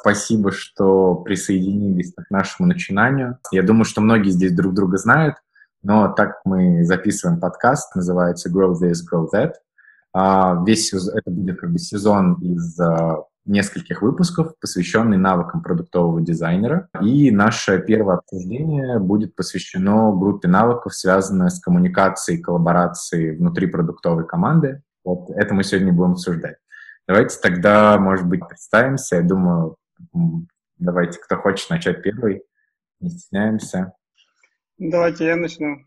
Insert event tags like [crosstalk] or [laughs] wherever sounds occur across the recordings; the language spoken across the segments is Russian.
Спасибо, что присоединились к нашему начинанию. Я думаю, что многие здесь друг друга знают, но так как мы записываем подкаст, называется Grow This, Grow That, а, весь это будет как бы сезон из а, нескольких выпусков, посвященный навыкам продуктового дизайнера. И наше первое обсуждение будет посвящено группе навыков, связанной с коммуникацией, коллаборацией внутри продуктовой команды. Вот это мы сегодня будем обсуждать. Давайте тогда, может быть, представимся. Я думаю, давайте, кто хочет начать первый, не стесняемся. Давайте я начну.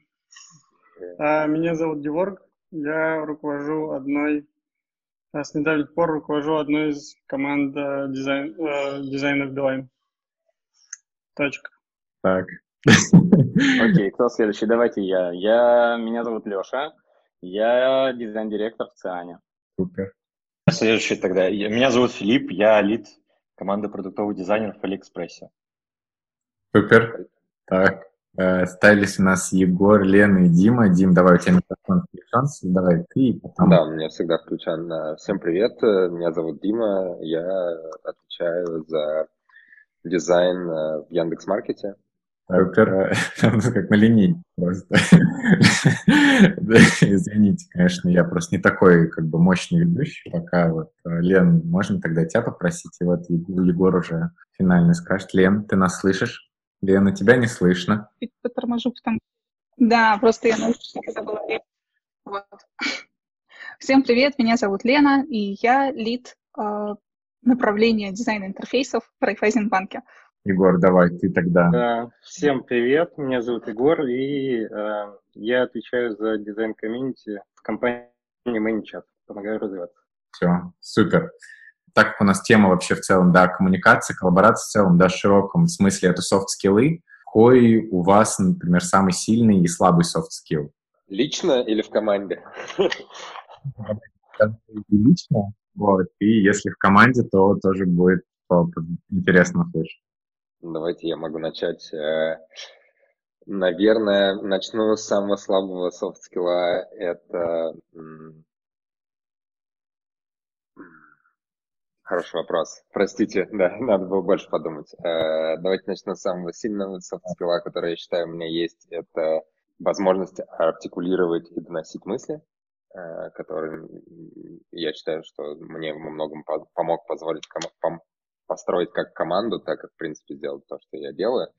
А, меня зовут Геворг, я руковожу одной, а с недавних пор руковожу одной из команд э, дизайн, э, дизайнов Билайн. Точка. Так. Окей, кто следующий? Давайте я. Я, меня зовут Леша, я дизайн-директор в ЦИАНе. Супер. Следующий тогда. Меня зовут Филипп, я лид команды продуктовых дизайнеров в Алиэкспрессе. Супер. Так, э, остались у нас Егор, Лена и Дима. Дим, давай у тебя микрофон включен, давай ты. Потом... Да, у меня всегда включен. Всем привет, меня зовут Дима, я отвечаю за дизайн э, в Яндекс.Маркете. Супер. [laughs] Как на линейке просто. [laughs] Извините, конечно, я просто не такой как бы мощный ведущий пока. Вот, Лен, можно тогда тебя попросить? И вот Егор уже финально скажет. Лен, ты нас слышишь? Лена, тебя не слышно. Поторможу, потому Да, просто я наушники забыла. Вот. Всем привет, меня зовут Лена, и я лид э, направления дизайна интерфейсов в Райфайзенбанке. Егор, давай, ты тогда. Да, всем привет, меня зовут Егор, и э, я отвечаю за дизайн комьюнити в компании ManyChat, помогаю развиваться. Все, супер. Так как у нас тема вообще в целом, да, коммуникация, коллаборация в целом, да, в широком смысле это софт-скиллы, какой у вас, например, самый сильный и слабый soft skill? Лично или в команде? Лично, вот, и если в команде, то тоже будет интересно слышать. Давайте я могу начать. Э, наверное, начну с самого слабого софт-скилла. Это... Хороший вопрос. Простите, [laughs] да, надо было больше подумать. Э, давайте начну с самого сильного софт-скилла, который, я считаю, у меня есть. Это возможность артикулировать и доносить мысли, э, который, я считаю, что мне во многом помог позволить построить как команду, так как, в принципе, сделать то, что я делаю.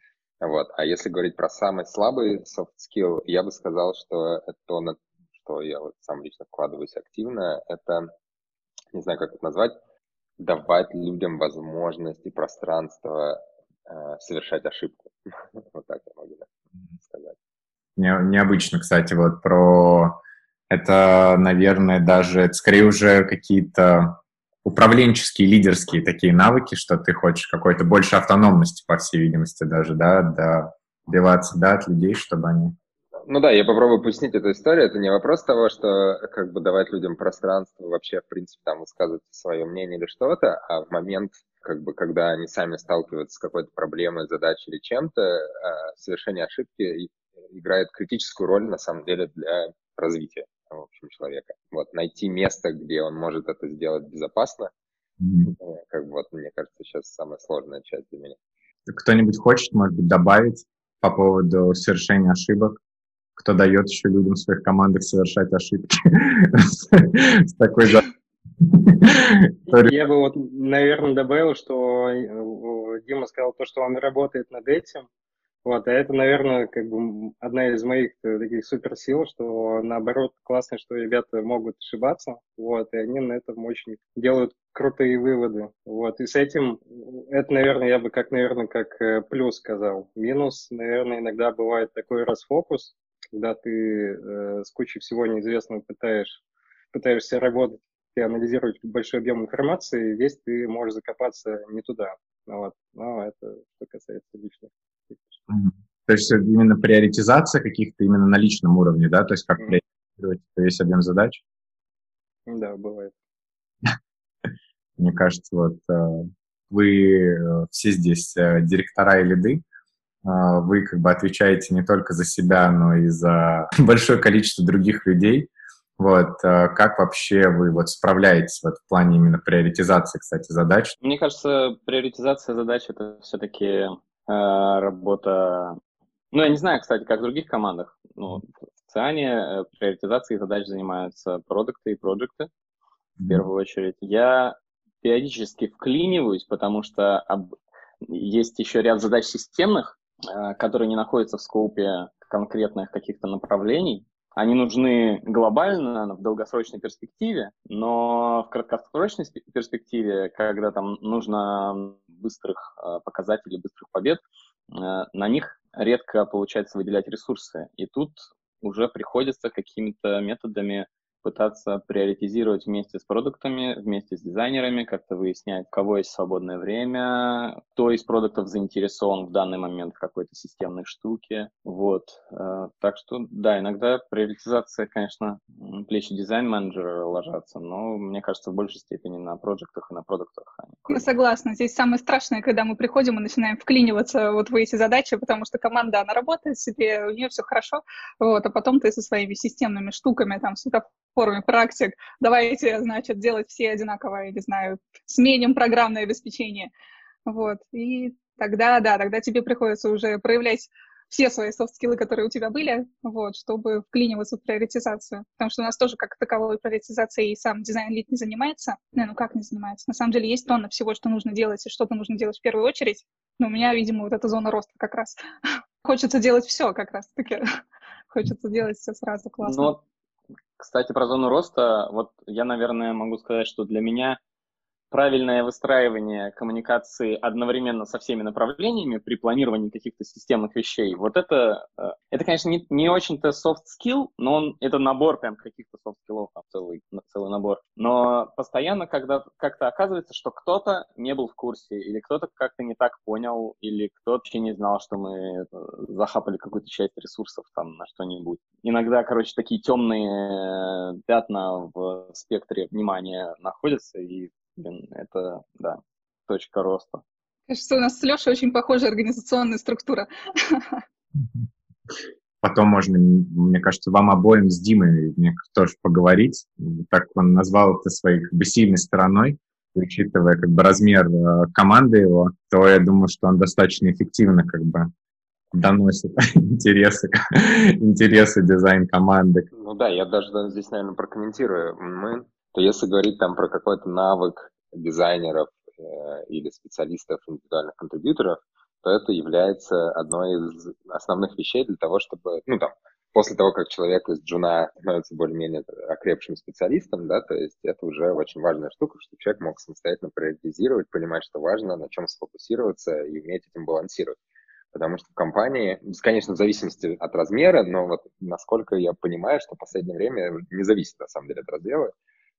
Вот. А если говорить про самый слабый soft skill, я бы сказал, что это то, на что я вот сам лично вкладываюсь активно, это, не знаю, как это назвать, давать людям возможность и пространство э, совершать ошибку. [laughs] вот так я могу сказать. Не, необычно, кстати, вот про это, наверное, даже, это скорее уже какие-то управленческие, лидерские такие навыки, что ты хочешь какой-то больше автономности, по всей видимости, даже, да, добиваться, да, от людей, чтобы они... Ну да, я попробую пояснить эту историю. Это не вопрос того, что как бы давать людям пространство, вообще, в принципе, там высказывать свое мнение или что-то, а в момент, как бы, когда они сами сталкиваются с какой-то проблемой, задачей или чем-то, а, совершение ошибки играет критическую роль, на самом деле, для развития в общем, человека. Вот, найти место, где он может это сделать безопасно, mm-hmm. как бы вот, мне кажется, сейчас самая сложная часть для меня. Кто-нибудь хочет, может быть, добавить по поводу совершения ошибок? Кто дает еще людям в своих командах совершать ошибки? С такой Я бы вот, наверное, добавил, что э, Дима сказал то, что он работает над этим, вот, а это, наверное, как бы одна из моих э, таких суперсил, что наоборот классно, что ребята могут ошибаться, вот, и они на этом очень делают крутые выводы, вот, и с этим, это, наверное, я бы как, наверное, как э, плюс сказал. Минус, наверное, иногда бывает такой расфокус, когда ты э, с кучей всего неизвестного пытаешь, пытаешься работать и анализировать большой объем информации, здесь ты можешь закопаться не туда. Вот. Но это что касается личных то есть именно приоритизация каких-то именно на личном уровне, да, то есть как mm. приоритизировать весь объем задач? Да, бывает. [laughs] Мне кажется, вот э, вы э, все здесь э, директора и лиды, вы как бы отвечаете не только за себя, но и за [laughs] большое количество других людей. Вот, как вообще вы вот справляетесь вот в плане именно приоритизации, кстати, задач? Мне кажется, приоритизация задач — это все-таки работа... Ну, я не знаю, кстати, как в других командах. Ну, в Циане э, приоритизацией задач занимаются продукты и проекты в первую очередь. Я периодически вклиниваюсь, потому что об... есть еще ряд задач системных, э, которые не находятся в скопе конкретных каких-то направлений. Они нужны глобально, в долгосрочной перспективе, но в краткосрочной перспективе, когда там нужно быстрых э, показателей, быстрых побед, э, на них редко получается выделять ресурсы. И тут уже приходится какими-то методами пытаться приоритизировать вместе с продуктами, вместе с дизайнерами, как-то выяснять, у кого есть свободное время, кто из продуктов заинтересован в данный момент в какой-то системной штуке. Вот. Э, так что, да, иногда приоритизация, конечно, плечи дизайн-менеджера ложатся, но мне кажется, в большей степени на проектах и на продуктах. Я согласна. Здесь самое страшное, когда мы приходим и начинаем вклиниваться вот в эти задачи, потому что команда, она работает себе, у нее все хорошо, вот, а потом ты со своими системными штуками, там, светофор форуме практик, давайте, значит, делать все одинаково, я не знаю, сменим программное обеспечение. Вот, и тогда, да, тогда тебе приходится уже проявлять все свои софт-скиллы, которые у тебя были, вот, чтобы вклиниваться в приоритизацию. Потому что у нас тоже как таковой приоритизацией сам дизайн-лид не занимается. Не, ну как не занимается? На самом деле есть тонна всего, что нужно делать, и что-то нужно делать в первую очередь. Но у меня, видимо, вот эта зона роста как раз. [laughs] Хочется делать все как раз-таки. [laughs] Хочется делать все сразу классно. Но кстати, про зону роста, вот я, наверное, могу сказать, что для меня правильное выстраивание коммуникации одновременно со всеми направлениями при планировании каких-то системных вещей, вот это, э, это конечно, не, не очень-то soft skill, но он, это набор прям каких-то soft skills, там целый, целый набор. Но постоянно, когда как-то оказывается, что кто-то не был в курсе, или кто-то как-то не так понял, или кто-то вообще не знал, что мы захапали какую-то часть ресурсов там на что-нибудь. Иногда, короче, такие темные э, пятна в спектре внимания находятся, и Блин, это, да, точка роста. Кажется, у нас с Лешей очень похожая организационная структура. [laughs] Потом можно, мне кажется, вам обоим с Димой мне тоже поговорить. Так он назвал это своей как бы сильной стороной, учитывая как бы размер э, команды его, то я думаю, что он достаточно эффективно как бы доносит [laughs] интересы, [laughs] интересы дизайн-команды. Ну да, я даже здесь, наверное, прокомментирую. Мы то если говорить там про какой-то навык дизайнеров э, или специалистов, индивидуальных контрибьюторов, то это является одной из основных вещей для того, чтобы, ну там, после того, как человек из джуна становится более-менее окрепшим специалистом, да, то есть это уже очень важная штука, чтобы человек мог самостоятельно приоритизировать, понимать, что важно, на чем сфокусироваться и уметь этим балансировать. Потому что в компании, конечно, в зависимости от размера, но вот насколько я понимаю, что в последнее время не зависит на самом деле от размера,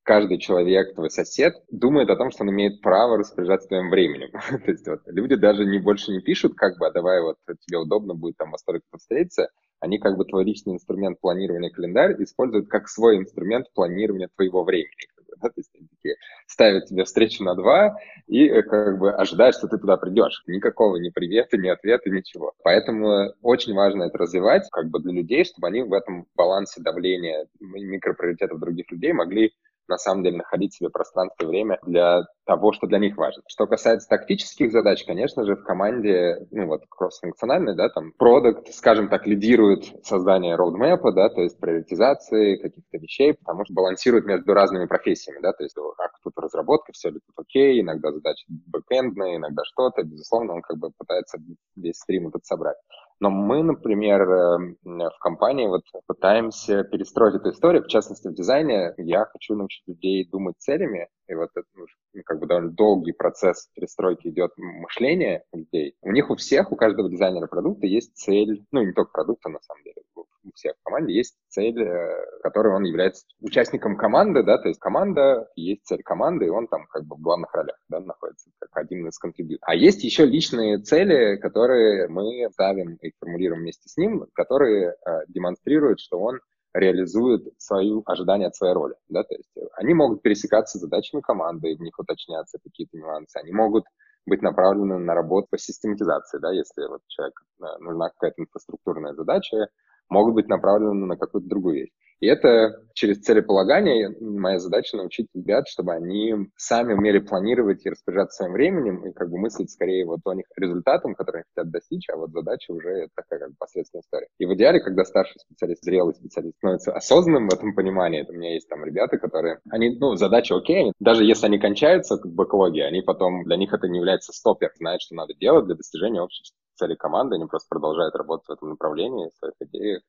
каждый человек, твой сосед, думает о том, что он имеет право распоряжаться твоим временем. [laughs] То есть вот, люди даже не больше не пишут, как бы, а давай вот тебе удобно будет там во столько встретиться. Они как бы твой личный инструмент планирования календарь используют как свой инструмент планирования твоего времени. Как бы, да? То есть они такие ставят тебе встречу на два и э, как бы ожидают, что ты туда придешь. Никакого ни привета, ни ответа, ничего. Поэтому очень важно это развивать как бы для людей, чтобы они в этом балансе давления микроприоритетов других людей могли на самом деле находить себе пространство и время для того, что для них важно. Что касается тактических задач, конечно же, в команде, ну вот кроссфункциональной, да, там, продукт, скажем так, лидирует создание роудмэпа, да, то есть приоритизации каких-то вещей, потому что балансирует между разными профессиями, да, то есть как тут разработка, все ли тут окей, иногда задачи бэкэндные, иногда что-то, безусловно, он как бы пытается весь стрим этот собрать. Но мы, например, эм, в компании вот пытаемся перестроить эту историю, в частности, в дизайне. Я хочу научить людей думать целями, и вот это ну, как бы довольно долгий процесс перестройки идет мышления людей. У них у всех, у каждого дизайнера продукта есть цель, ну, не только продукта, на самом деле, у всех в команде есть цель, э, которой он является участником команды, да, то есть команда, есть цель команды, и он там как бы в главных ролях, да, находится как один из контрибьюторов. А есть еще личные цели, которые мы ставим и формулируем вместе с ним, которые э, демонстрируют, что он реализует свою ожидания от своей роли. Да? То есть они могут пересекаться с задачами команды, в них уточняться какие-то нюансы. Они могут быть направлены на работу по систематизации, да, если вот человек, э, нужна какая-то инфраструктурная задача, могут быть направлены на какую-то другую вещь. И это через целеполагание моя задача научить ребят, чтобы они сами умели планировать и распоряжаться своим временем, и как бы мыслить скорее вот о них результатам, которые они хотят достичь, а вот задача уже такая как бы посредственная история. И в идеале, когда старший специалист, зрелый специалист становится осознанным в этом понимании, это у меня есть там ребята, которые, они, ну, задача окей, они, даже если они кончаются как бэклоги, они потом, для них это не является стопер, знают, что надо делать для достижения общей цели команды, они просто продолжают работать в этом направлении, в своих идеях,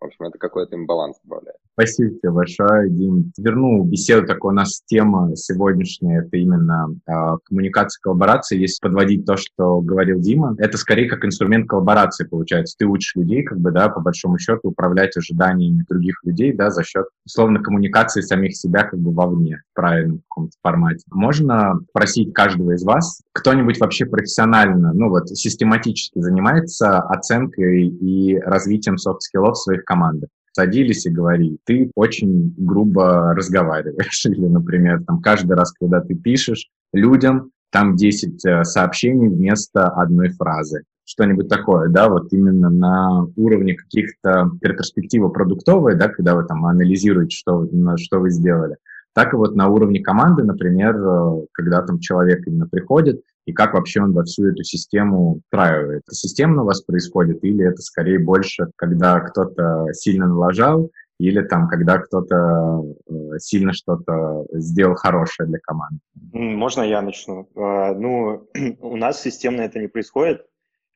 в общем, это какой-то им баланс добавляет. Спасибо тебе большое, Дим. Верну беседу, такой у нас тема сегодняшняя, это именно э, коммуникация, коллаборация. Если подводить то, что говорил Дима, это скорее как инструмент коллаборации получается. Ты учишь людей, как бы, да, по большому счету, управлять ожиданиями других людей, да, за счет, условно, коммуникации самих себя как бы вовне, в правильном каком-то формате. Можно просить каждого из вас, кто-нибудь вообще профессионально, ну вот, систематически занимается оценкой и развитием софт-скиллов в своих командах садились и говорили, ты очень грубо разговариваешь. [laughs] Или, например, там каждый раз, когда ты пишешь людям, там 10 э, сообщений вместо одной фразы. Что-нибудь такое, да, вот именно на уровне каких-то перспективы продуктовой, да, когда вы там анализируете, что, что вы сделали. Так и вот на уровне команды, например, э, когда там человек именно приходит, и как вообще он во всю эту систему встраивает. Это системно у вас происходит или это скорее больше, когда кто-то сильно налажал, или там, когда кто-то э, сильно что-то сделал хорошее для команды? Можно я начну? Э, ну, [clears throat] у нас системно это не происходит.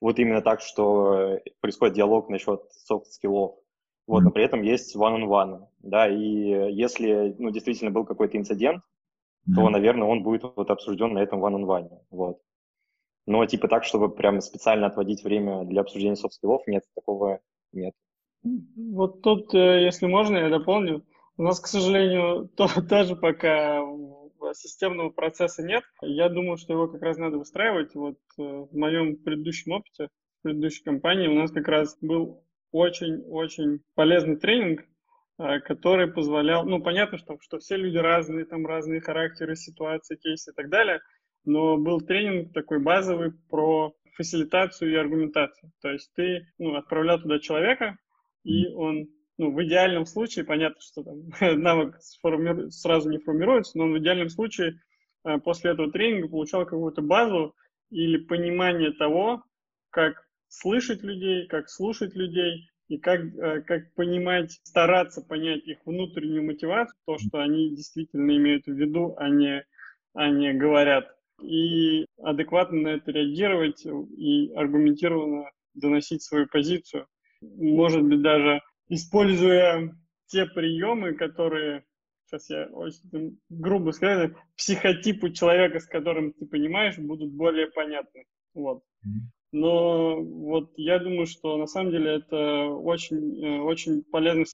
Вот именно так, что происходит диалог насчет софт-скиллов. Вот, но при этом есть one-on-one, да, и если, ну, действительно был какой-то инцидент, mm-hmm. то, наверное, он будет вот обсужден на этом one-on-one. Вот. Но типа так, чтобы прям специально отводить время для обсуждения софт-скиллов, нет, такого нет. Вот тут, э, если можно, я дополню. У нас, к сожалению, [laughs] то, тоже пока системного процесса нет. Я думаю, что его как раз надо выстраивать. Вот э, в моем предыдущем опыте, в предыдущей компании у нас как раз был очень-очень полезный тренинг, э, который позволял, ну, понятно, что, что все люди разные, там разные характеры, ситуации, кейсы и так далее, но был тренинг такой базовый про фасилитацию и аргументацию. То есть ты ну, отправлял туда человека, и он, ну, в идеальном случае, понятно, что там [laughs] навык сформиру... сразу не формируется, но он в идеальном случае э, после этого тренинга получал какую-то базу или понимание того, как слышать людей, как слушать людей, и как, э, как понимать, стараться понять их внутреннюю мотивацию, то, что они действительно имеют в виду, а не, а не говорят и адекватно на это реагировать и аргументированно доносить свою позицию. Может быть, даже используя те приемы, которые, сейчас я очень грубо скажу, психотипу человека, с которым ты понимаешь, будут более понятны. Вот. Но вот я думаю, что на самом деле это очень, э, очень полезно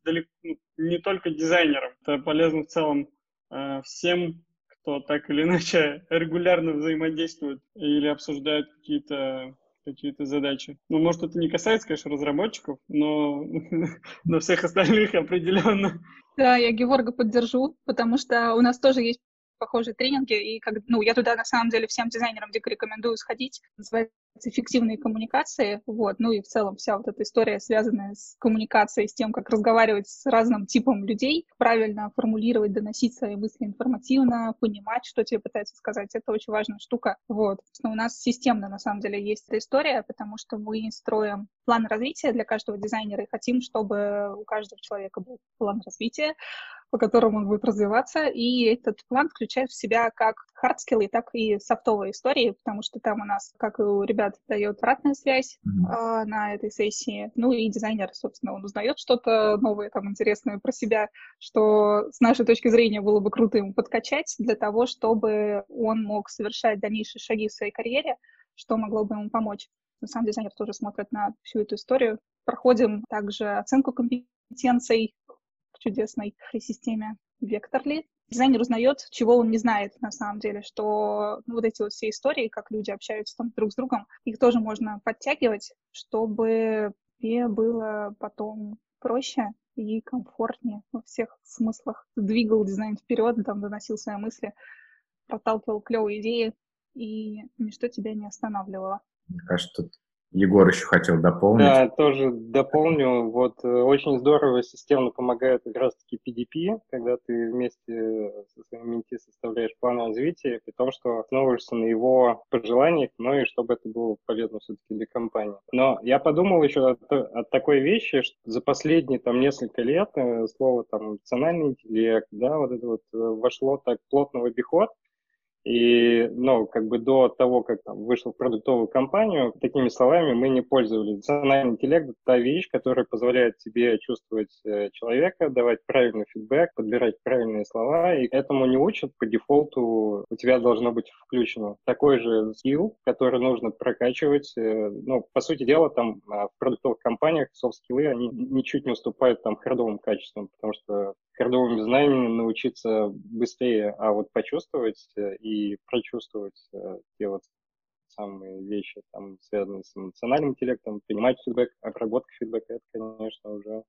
ну, не только дизайнерам, это полезно в целом э, всем кто так или [laughs] иначе регулярно взаимодействует или обсуждают какие-то какие-то задачи. Ну, может, это не касается, конечно, разработчиков, но, [laughs] но всех остальных определенно. Да, я Геворга поддержу, потому что у нас тоже есть похожие тренинги, и как, ну, я туда на самом деле всем дизайнерам дико рекомендую сходить. Называется эффективные коммуникации, вот, ну и в целом вся вот эта история, связанная с коммуникацией, с тем, как разговаривать с разным типом людей, правильно формулировать, доносить свои мысли информативно, понимать, что тебе пытаются сказать, это очень важная штука, вот. Но у нас системно, на самом деле, есть эта история, потому что мы строим план развития для каждого дизайнера и хотим, чтобы у каждого человека был план развития, по которому он будет развиваться, и этот план включает в себя как хардскиллы, так и софтовые истории, потому что там у нас, как и у ребят, дает обратная связь mm-hmm. э, на этой сессии, ну и дизайнер, собственно, он узнает что-то новое, там, интересное про себя, что с нашей точки зрения было бы круто ему подкачать для того, чтобы он мог совершать дальнейшие шаги в своей карьере, что могло бы ему помочь. На самом деле дизайнер тоже смотрит на всю эту историю. Проходим также оценку компетенций чудесной системе Vectorly. Дизайнер узнает, чего он не знает на самом деле, что ну, вот эти вот все истории, как люди общаются там друг с другом, их тоже можно подтягивать, чтобы тебе было потом проще и комфортнее во всех смыслах. Двигал дизайн вперед, там доносил свои мысли, проталкивал клевые идеи, и ничто тебя не останавливало. Мне кажется, тут Егор еще хотел дополнить. Да, тоже дополню. Вот э, очень здорово системно помогает как раз-таки PDP, когда ты вместе со своим менти составляешь план развития, при том, что основываешься на его пожеланиях, но и чтобы это было полезно все-таки для компании. Но я подумал еще от, от такой вещи, что за последние там несколько лет э, слово там эмоциональный интеллект, да, вот это вот э, вошло так плотно в обиход, и, ну, как бы до того, как там вышел в продуктовую компанию, такими словами мы не пользовались. Эмоциональный интеллект — та вещь, которая позволяет тебе чувствовать э, человека, давать правильный фидбэк, подбирать правильные слова, и этому не учат по дефолту, у тебя должно быть включено. Такой же skill, который нужно прокачивать. Э, ну, по сути дела, там а, в продуктовых компаниях софт-скиллы, они ничуть не уступают там хардовым качествам, потому что хардовым знаниям научиться быстрее, а вот почувствовать э, и прочувствовать э, те вот самые вещи, там, связанные с эмоциональным интеллектом, принимать фидбэк, обработка фидбэка, это, конечно, уже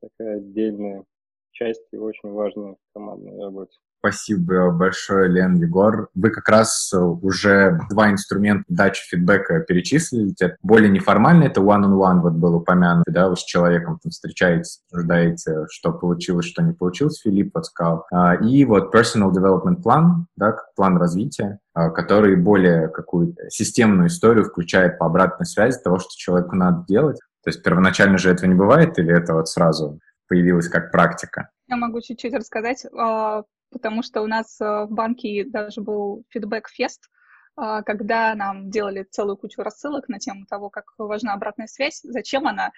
такая отдельная часть и очень важная в командной работе. Спасибо большое, Лен, Егор. Вы как раз уже два инструмента дачи фидбэка перечислили. Это более неформально, это one-on-one, вот был упомянут, да, вы с человеком там встречаетесь, обсуждаете, что получилось, что не получилось, Филипп вот сказал. А, и вот personal development план, да, план развития, а, который более какую-то системную историю включает по обратной связи того, что человеку надо делать. То есть первоначально же этого не бывает, или это вот сразу появилось как практика? Я могу чуть-чуть рассказать. А, потому что у нас э, в банке даже был фидбэк-фест, а, когда нам делали целую кучу рассылок на тему того, как важна обратная связь, зачем она,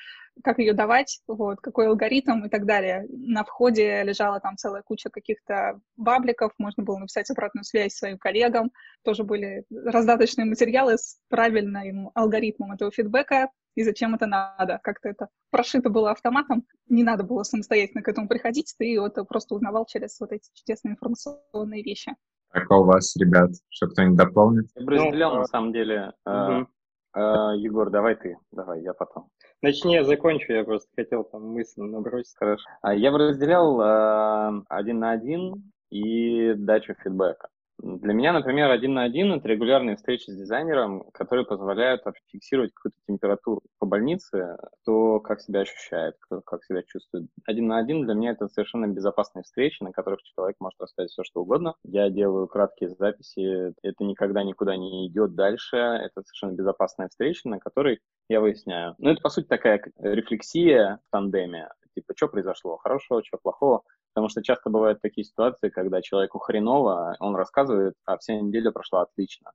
как ее давать, вот, какой алгоритм и так далее. На входе лежала там целая куча каких-то бабликов, можно было написать обратную связь своим коллегам, тоже были раздаточные материалы с правильным алгоритмом этого фидбэка, и зачем это надо. Как-то это прошито было автоматом, не надо было самостоятельно к этому приходить, ты вот просто узнавал через вот эти чудесные информационные вещи. Как у вас, ребят? Что кто-нибудь дополнит? Я бы разделял, ну, на самом деле. Угу. Егор, давай ты, давай, я потом. Начни, я закончу, я просто хотел там мысленно набросить. Хорошо. Uh, я бы разделял uh, один на один и дачу фидбэка. Для меня, например, один на один – это регулярные встречи с дизайнером, которые позволяют фиксировать какую-то температуру по больнице, кто как себя ощущает, кто как себя чувствует. Один на один для меня это совершенно безопасные встречи, на которых человек может рассказать все, что угодно. Я делаю краткие записи, это никогда никуда не идет дальше, это совершенно безопасная встреча, на которой я выясняю. Ну, это, по сути, такая рефлексия в тандеме, типа, что произошло, хорошего, что плохого, Потому что часто бывают такие ситуации, когда человеку хреново, он рассказывает, а вся неделя прошла отлично.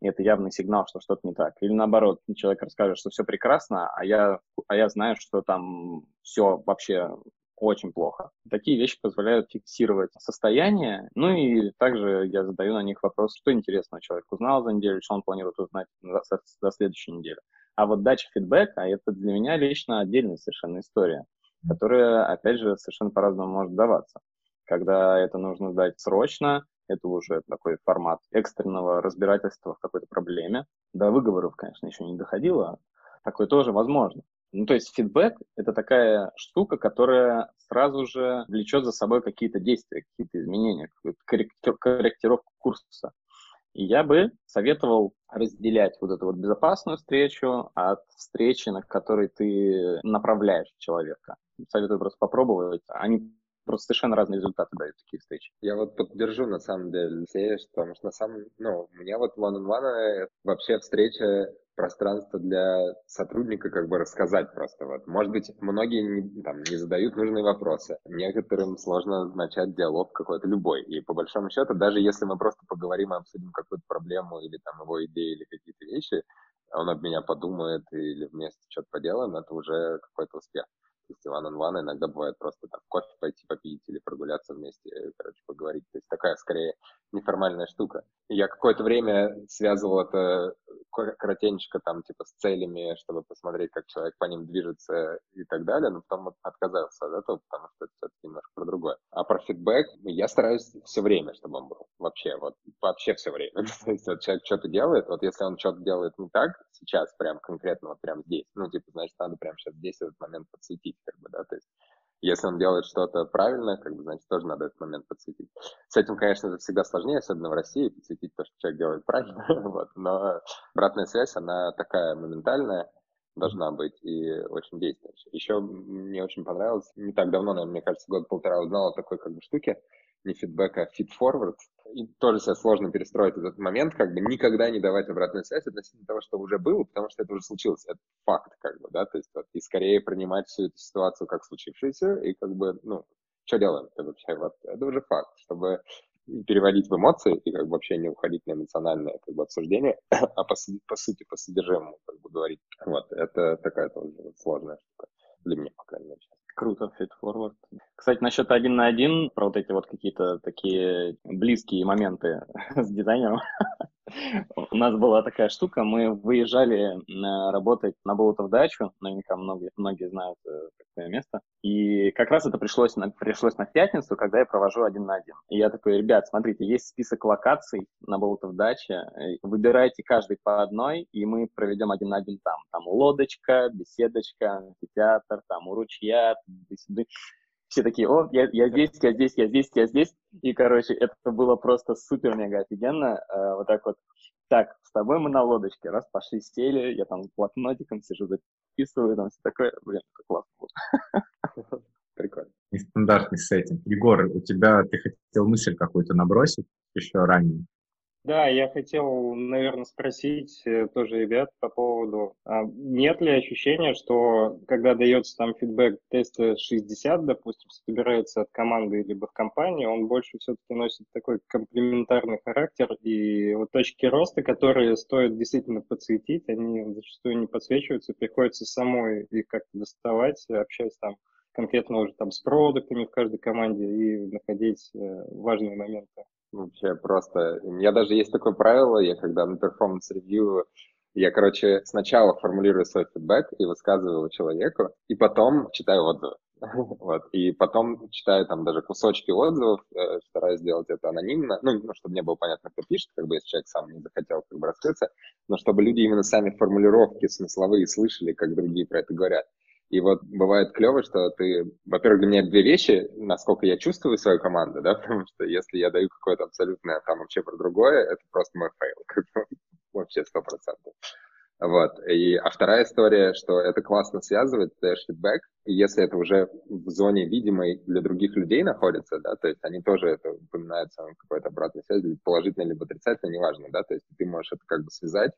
И это явный сигнал, что что-то не так. Или наоборот, человек расскажет, что все прекрасно, а я, а я знаю, что там все вообще очень плохо. Такие вещи позволяют фиксировать состояние. Ну и также я задаю на них вопрос, что интересного человек узнал за неделю, что он планирует узнать за, за следующую неделю. А вот дача фидбэка, это для меня лично отдельная совершенно история которая, опять же, совершенно по-разному может даваться. Когда это нужно дать срочно, это уже такой формат экстренного разбирательства в какой-то проблеме. До выговоров, конечно, еще не доходило. Такое тоже возможно. Ну, то есть фидбэк — это такая штука, которая сразу же влечет за собой какие-то действия, какие-то изменения, какую-то корректировку курса. И я бы советовал разделять вот эту вот безопасную встречу от встречи, на которой ты направляешь человека. Советую просто попробовать. Они просто совершенно разные результаты дают такие встречи. Я вот поддержу на самом деле, потому что на самом, ну, у меня вот one-on-one вообще встреча пространство для сотрудника как бы рассказать просто. Вот. Может быть, многие не, там, не задают нужные вопросы. Некоторым сложно начать диалог какой-то любой. И по большому счету, даже если мы просто поговорим и обсудим какую-то проблему или там его идеи или какие-то вещи, он об меня подумает или вместе что-то поделаем, это уже какой-то успех. One on one иногда бывает просто там кофе пойти попить или прогуляться вместе, короче, поговорить. То есть такая скорее неформальная штука. И я какое-то время связывал это коротенько там типа с целями, чтобы посмотреть, как человек по ним движется и так далее, но потом отказался от этого, потому что это все-таки немножко про другое. А про фидбэк я стараюсь все время, чтобы он был. Вообще, вот вообще все время. [laughs] То есть вот человек что-то делает, вот если он что-то делает не так, сейчас прям конкретно вот прям здесь, ну типа, значит, надо прям сейчас здесь этот момент подсветить, как бы, да, то есть Если он делает что-то правильно, как бы, значит, тоже надо этот момент подсветить. С этим, конечно же, всегда сложнее, особенно в России, подсветить то, что человек делает правильно. [laughs] вот. Но обратная связь, она такая моментальная, должна быть и очень действующая. Еще мне очень понравилось, не так давно, наверное, мне кажется, год-полтора узнал о такой как бы штуке, не фидбэк, а фид-форвард. И тоже себе сложно перестроить этот момент, как бы никогда не давать обратную связь относительно того, что уже было, потому что это уже случилось, это факт, как бы, да, то есть вот, и скорее принимать всю эту ситуацию как случившуюся, и как бы, ну, что делаем вообще, вот, это уже факт, чтобы переводить в эмоции и как бы вообще не уходить на эмоциональное как бы, обсуждение, [clears throat] а по, по сути, по содержимому как бы говорить. Вот, это такая тоже сложная штука для меня, по крайней мере. Круто, feed forward. Кстати, насчет один на один, про вот эти вот какие-то такие близкие моменты [laughs] с дизайнером. У нас была такая штука, мы выезжали работать на Болотов дачу, наверняка многие, многие знают э, такое место, и как раз это пришлось на, пришлось на пятницу, когда я провожу один на один. И я такой, ребят, смотрите, есть список локаций на Болотов даче, э, выбирайте каждый по одной, и мы проведем один на один там. Там лодочка, беседочка, амфитеатр, там у ручья, все такие, о, я, я здесь, я здесь, я здесь, я здесь. И, короче, это было просто супер-мега офигенно. Э, вот так вот, так, с тобой мы на лодочке, раз пошли, сели, я там с блокнотиком сижу, записываю, там все такое, блин, как классно. [laughs] Прикольно. Нестандартный сеттинг. Егор, у тебя, ты хотел мысль какую-то набросить еще ранее? Да, я хотел, наверное, спросить э, тоже ребят по поводу, а нет ли ощущения, что когда дается там фидбэк теста 60, допустим, собирается от команды либо в компании, он больше все-таки носит такой комплементарный характер, и вот точки роста, которые стоит действительно подсветить, они зачастую не подсвечиваются, приходится самой их как-то доставать, общаясь там конкретно уже там с продуктами в каждой команде и находить э, важные моменты. Вообще просто... У меня даже есть такое правило, я когда на performance review, я, короче, сначала формулирую свой фидбэк и высказываю его человеку, и потом читаю отзывы. [laughs] вот. И потом читаю там даже кусочки отзывов, э, стараюсь сделать это анонимно, ну, ну, чтобы не было понятно, кто пишет, как бы, если человек сам не захотел как бы раскрыться, но чтобы люди именно сами формулировки смысловые слышали, как другие про это говорят. И вот бывает клево, что ты, во-первых, для меня две вещи, насколько я чувствую свою команду, да, [laughs] потому что если я даю какое-то абсолютное там вообще про другое, это просто мой fail, [laughs] вообще сто процентов. Вот. И, а вторая история, что это классно связывает, даешь фидбэк, и если это уже в зоне видимой для других людей находится, да, то есть они тоже это упоминают в какой-то обратной связи, положительной либо отрицательной, неважно, да, то есть ты можешь это как бы связать,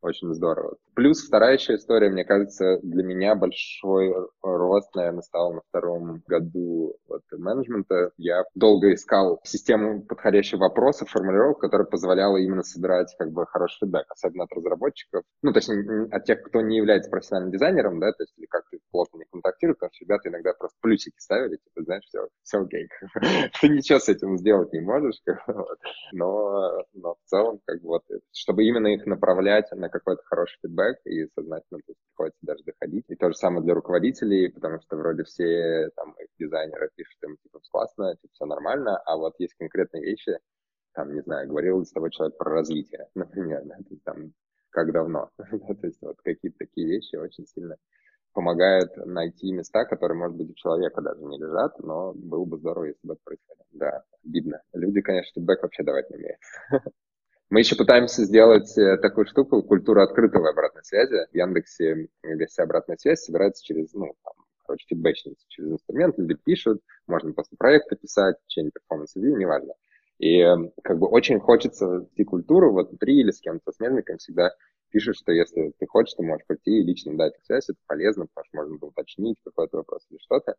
очень здорово. Плюс вторая еще история, мне кажется, для меня большой рост, наверное, стал на втором году вот, менеджмента. Я долго искал систему подходящих вопросов, формулировок, которая позволяла именно собирать как бы хороший фидбэк, особенно от разработчиков, ну, точнее, от тех, кто не является профессиональным дизайнером, да, то есть как-то плотно не контактирует, потому что ребята иногда просто плюсики ставили, типа, знаешь, все, все окей. [laughs] Ты ничего с этим сделать не можешь, но, но в целом, как бы вот, чтобы именно их направлять на какой-то хороший фидбэк, и сознательно то есть, приходится даже доходить. И то же самое для руководителей, потому что вроде все там их дизайнеры пишут им, типа, классно, типа, все нормально, а вот есть конкретные вещи, там, не знаю, говорил с тобой человек про развитие, [laughs] например, да, то есть, там, как давно. [laughs] то есть вот какие-то такие вещи очень сильно помогают найти места, которые, может быть, у человека даже не лежат, но было бы здорово, если бы это происходило. Да, видно. Люди, конечно, фидбэк вообще давать не умеют. [laughs] Мы еще пытаемся сделать э, такую штуку, культуру открытого обратной связи. В Яндексе вся обратная связь собирается через, ну, там, короче, фидбэчница, через инструмент. Люди пишут, можно после проекта писать, в течение performance review, неважно. И эм, как бы очень хочется вести культуру, вот внутри или с кем-то, с всегда пишешь, что если ты хочешь, ты можешь прийти и лично дать связь, это полезно, потому что можно было уточнить какой-то вопрос или что-то,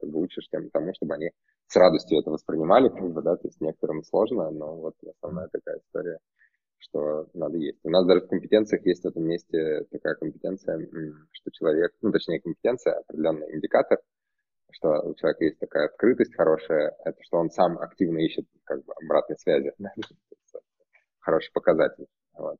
как бы учишь тем тому, чтобы они с радостью это воспринимали, как бы, да, то есть некоторым сложно, но вот основная такая история, что надо есть. У нас даже в компетенциях есть в этом месте такая компетенция, что человек, ну, точнее, компетенция, определенный индикатор, что у человека есть такая открытость хорошая, это что он сам активно ищет как бы обратной связи. [laughs] Хороший показатель. Вот.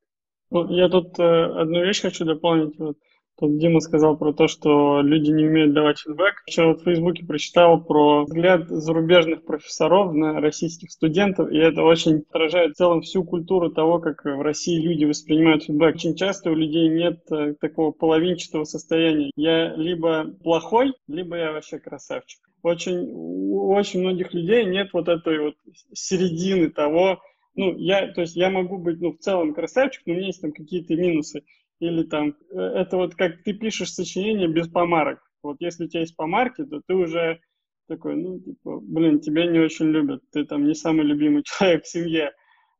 Вот я тут э, одну вещь хочу дополнить. Вот Тут Дима сказал про то, что люди не умеют давать фидбэк. Вчера вот в Фейсбуке прочитал про взгляд зарубежных профессоров на российских студентов, и это очень отражает в целом всю культуру того, как в России люди воспринимают фидбэк. Очень часто у людей нет э, такого половинчатого состояния. Я либо плохой, либо я вообще красавчик. очень, у очень многих людей нет вот этой вот середины того, ну, я, то есть я могу быть, ну, в целом красавчик, но у меня есть там какие-то минусы. Или там, э, это вот как ты пишешь сочинение без помарок. Вот если у тебя есть помарки, то ты уже такой, ну, типа, блин, тебя не очень любят, ты там не самый любимый [laughs] человек в семье.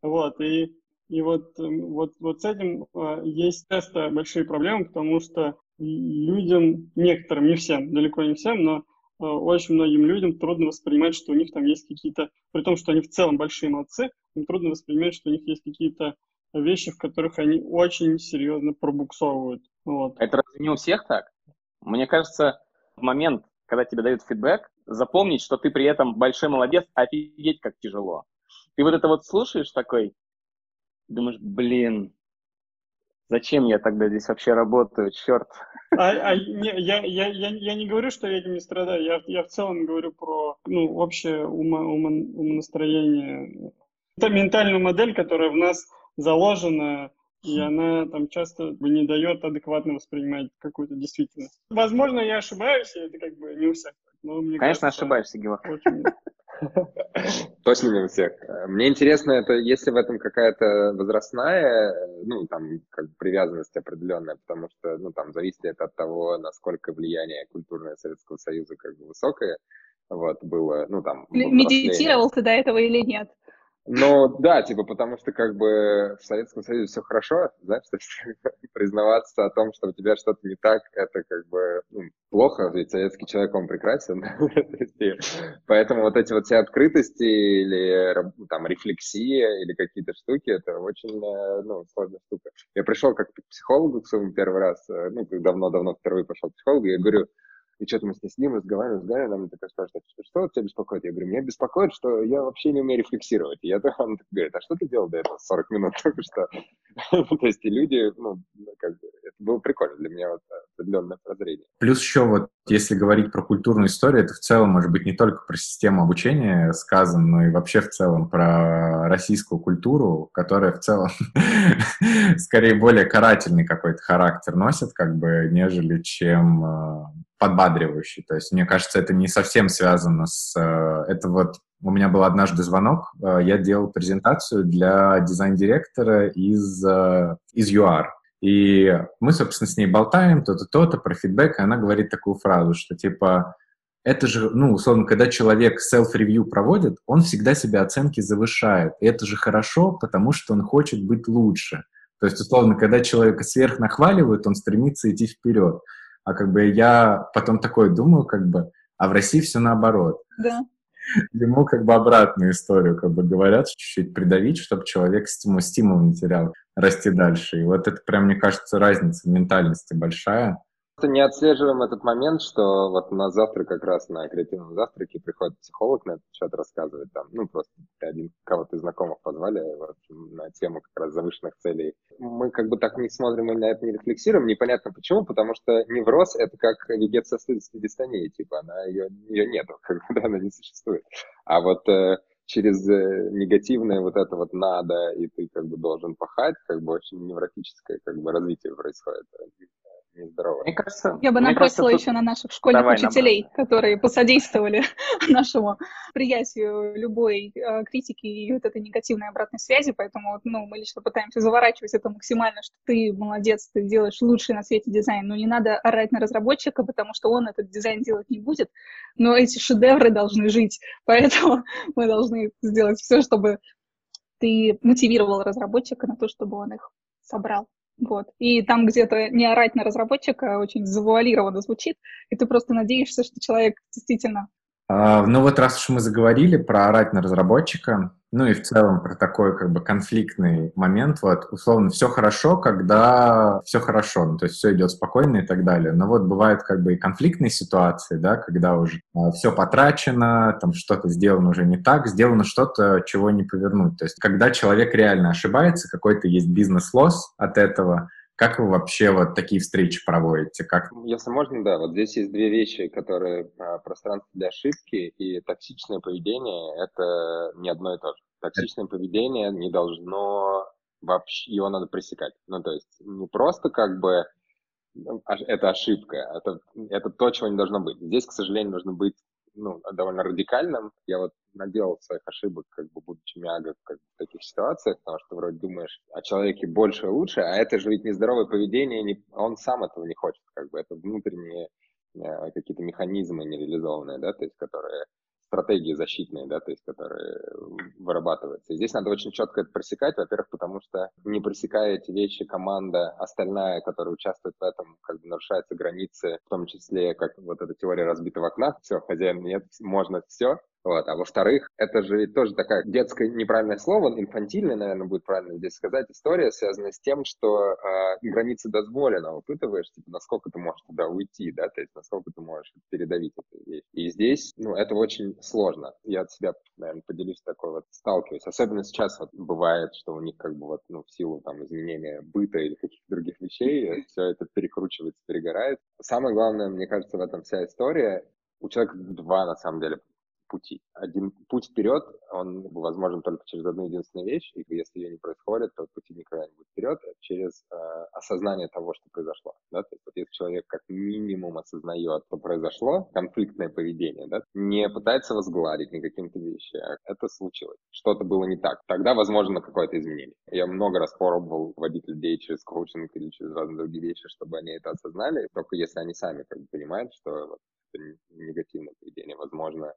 Вот, и, и вот, эм, вот, вот с этим э, есть часто большие проблемы, потому что людям, некоторым, не всем, далеко не всем, но очень многим людям трудно воспринимать, что у них там есть какие-то, при том, что они в целом большие молодцы, им трудно воспринимать, что у них есть какие-то вещи, в которых они очень серьезно пробуксовывают. Вот. Это разве не у всех так? Мне кажется, в момент, когда тебе дают фидбэк, запомнить, что ты при этом большой молодец, офигеть, как тяжело. Ты вот это вот слушаешь такой, думаешь, блин, зачем я тогда здесь вообще работаю, черт. А, а не, я, я, я, я не говорю, что я этим не страдаю, я, я в целом говорю про ну, общее умо, умо, умонастроение. Это ментальная модель, которая в нас заложена и она там часто не дает адекватно воспринимать какую-то действительность. Возможно, я ошибаюсь, и это как бы не у всех. Но мне Конечно, кажется, ошибаешься, Георг. Очень... [laughs] Точно не у всех. Мне интересно, это если в этом какая-то возрастная, ну, там, как бы привязанность определенная, потому что, ну, там, зависит это от того, насколько влияние культурное Советского Союза как бы высокое, вот, было, ну, там... Медитировал ты до этого или нет? Ну, да, типа, потому что как бы в Советском Союзе все хорошо, знаешь, [laughs] то есть признаваться о том, что у тебя что-то не так, это как бы ну, плохо, ведь советский человек, он прекрасен. [laughs] Поэтому вот эти вот все открытости или там рефлексия или какие-то штуки, это очень э, ну, сложная штука. Я пришел как к психологу к своему первый раз, э, ну, давно-давно впервые пошел к психологу, я говорю, и что-то мы с ней сидим, разговариваем, разговариваем, она мне такая спрашивает, что тебя беспокоит? Я говорю, меня беспокоит, что я вообще не умею рефлексировать. И я, она так говорит, а что ты делал до этого 40 минут только что? [laughs] То есть и люди, ну, как бы, это было прикольно для меня, вот определенное прозрение. Плюс еще вот, если говорить про культурную историю, это в целом может быть не только про систему обучения сказано, но и вообще в целом про российскую культуру, которая в целом [laughs] скорее более карательный какой-то характер носит, как бы, нежели чем э, подбадривающий. То есть, мне кажется, это не совсем связано с... Э, это вот у меня был однажды звонок, э, я делал презентацию для дизайн-директора из, э, из UR. И мы, собственно, с ней болтаем, то-то, то-то, про фидбэк, и она говорит такую фразу, что типа, это же, ну, условно, когда человек self-review проводит, он всегда себе оценки завышает. И это же хорошо, потому что он хочет быть лучше. То есть, условно, когда человека сверхнахваливают, он стремится идти вперед. А как бы я потом такое думаю, как бы, а в России все наоборот. Да. Ему как бы обратную историю как бы говорят, чуть-чуть придавить, чтобы человек стимул, стимул не терял расти дальше. И вот это прям, мне кажется, разница в ментальности большая не отслеживаем этот момент, что вот на завтра как раз на креативном завтраке приходит психолог на этот счет рассказывает там, ну просто один кого-то из знакомых позвали вот, на тему как раз завышенных целей. Мы как бы так не смотрим и на это не рефлексируем, непонятно почему, потому что невроз это как вегетососудистой дистонии, типа она ее, ее нету, [laughs] как бы, да, она не существует. А вот э, через э, негативное вот это вот надо, и ты как бы должен пахать, как бы очень невротическое как бы развитие происходит нездоровая. Мне кажется, я бы набросила кажется, еще на наших школьных Давай учителей, набросим. которые посодействовали [laughs] нашему приятию любой э, критики и вот этой негативной обратной связи, поэтому ну, мы лично пытаемся заворачивать это максимально, что ты молодец, ты делаешь лучший на свете дизайн, но не надо орать на разработчика, потому что он этот дизайн делать не будет, но эти шедевры должны жить, [laughs] поэтому мы должны сделать все, чтобы ты мотивировал разработчика на то, чтобы он их собрал. Вот. И там где-то не орать на разработчика очень завуалированно звучит, и ты просто надеешься, что человек действительно... А, ну вот раз уж мы заговорили про орать на разработчика, ну и в целом про такой как бы конфликтный момент, вот, условно, все хорошо, когда все хорошо, ну, то есть все идет спокойно и так далее. Но вот бывают как бы и конфликтные ситуации, да, когда уже а, все потрачено, там что-то сделано уже не так, сделано что-то, чего не повернуть. То есть когда человек реально ошибается, какой-то есть бизнес-лосс от этого, как вы вообще вот такие встречи проводите? Как... Если можно, да, вот здесь есть две вещи, которые а, пространство для ошибки и токсичное поведение — это не одно и то же. Токсичное поведение не должно вообще, его надо пресекать. Ну, то есть не просто как бы ну, это ошибка, это, это то, чего не должно быть. Здесь, к сожалению, должно быть ну, довольно радикальным. Я вот наделал своих ошибок, как бы будучи мягок как бы, в таких ситуациях, потому что вроде думаешь о человеке больше и лучше, а это же ведь нездоровое поведение, не, он сам этого не хочет, как бы это внутренние э, какие-то механизмы нереализованные, да, то есть которые стратегии защитные, да, то есть которые вырабатываются. И здесь надо очень четко это пресекать, во-первых, потому что не пресекая эти вещи, команда остальная, которая участвует в этом, как бы нарушаются границы, в том числе, как вот эта теория разбитого окна, все, хозяин нет, можно все, вот. А во-вторых, это же ведь тоже такая детское неправильное слово, инфантильное, наверное, будет правильно здесь сказать, история, связанная с тем, что э, границы дозволено выпытываешь, типа, насколько ты можешь туда уйти, да, то есть насколько ты можешь передавить эту вещь. И здесь, ну, это очень сложно. Я от себя, наверное, поделюсь такой вот, сталкиваюсь. Особенно сейчас вот бывает, что у них как бы вот, ну, в силу там изменения быта или каких-то других вещей, все это перекручивается, перегорает. Самое главное, мне кажется, в этом вся история, у человека два, на самом деле, пути. Один путь вперед, он возможен только через одну единственную вещь, и если ее не происходит, то пути никогда не будет вперед, а через э, осознание того, что произошло. Да? То есть вот если человек как минимум осознает, что произошло, конфликтное поведение, да, не пытается возгладить никаким-то вещи, а это случилось, что-то было не так, тогда возможно какое-то изменение. Я много раз пробовал вводить людей через коучинг или через разные другие вещи, чтобы они это осознали, только если они сами как бы понимают, что вот, это негативное поведение, возможно,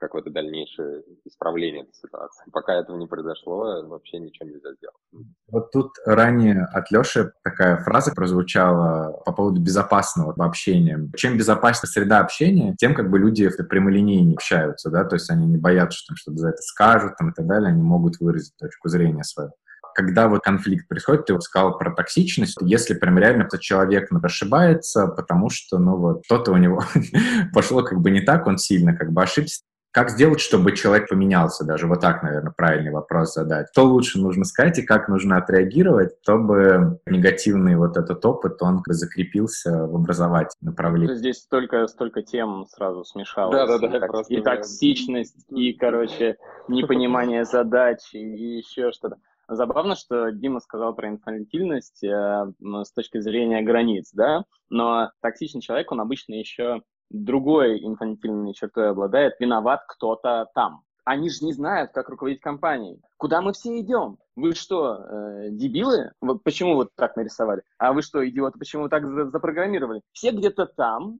какое-то дальнейшее исправление этой ситуации. Пока этого не произошло, вообще ничего нельзя сделать. Вот тут ранее от Леши такая фраза прозвучала по поводу безопасного общения. Чем безопаснее среда общения, тем как бы люди прямолинейно общаются, да, то есть они не боятся, что что-то за это скажут там, и так далее, они могут выразить точку зрения свою когда вот конфликт происходит, ты вот сказал про токсичность, если прям реально этот человек ну, ошибается, потому что, ну вот, что-то у него [laughs] пошло как бы не так, он сильно как бы ошибся, как сделать, чтобы человек поменялся? Даже вот так, наверное, правильный вопрос задать. Что лучше нужно сказать и как нужно отреагировать, чтобы негативный вот этот опыт, он закрепился в образовательном направлении? Здесь столько, столько тем сразу смешалось. Да, да, да. И, и токсичность, и, короче, непонимание задач, и еще что-то. Забавно, что Дима сказал про инфантильность э, с точки зрения границ, да, но токсичный человек, он обычно еще другой инфантильной чертой обладает, виноват кто-то там. Они же не знают, как руководить компанией. Куда мы все идем? Вы что, э, дебилы? Вот почему вот так нарисовали? А вы что, идиоты, почему вы так запрограммировали? Все где-то там,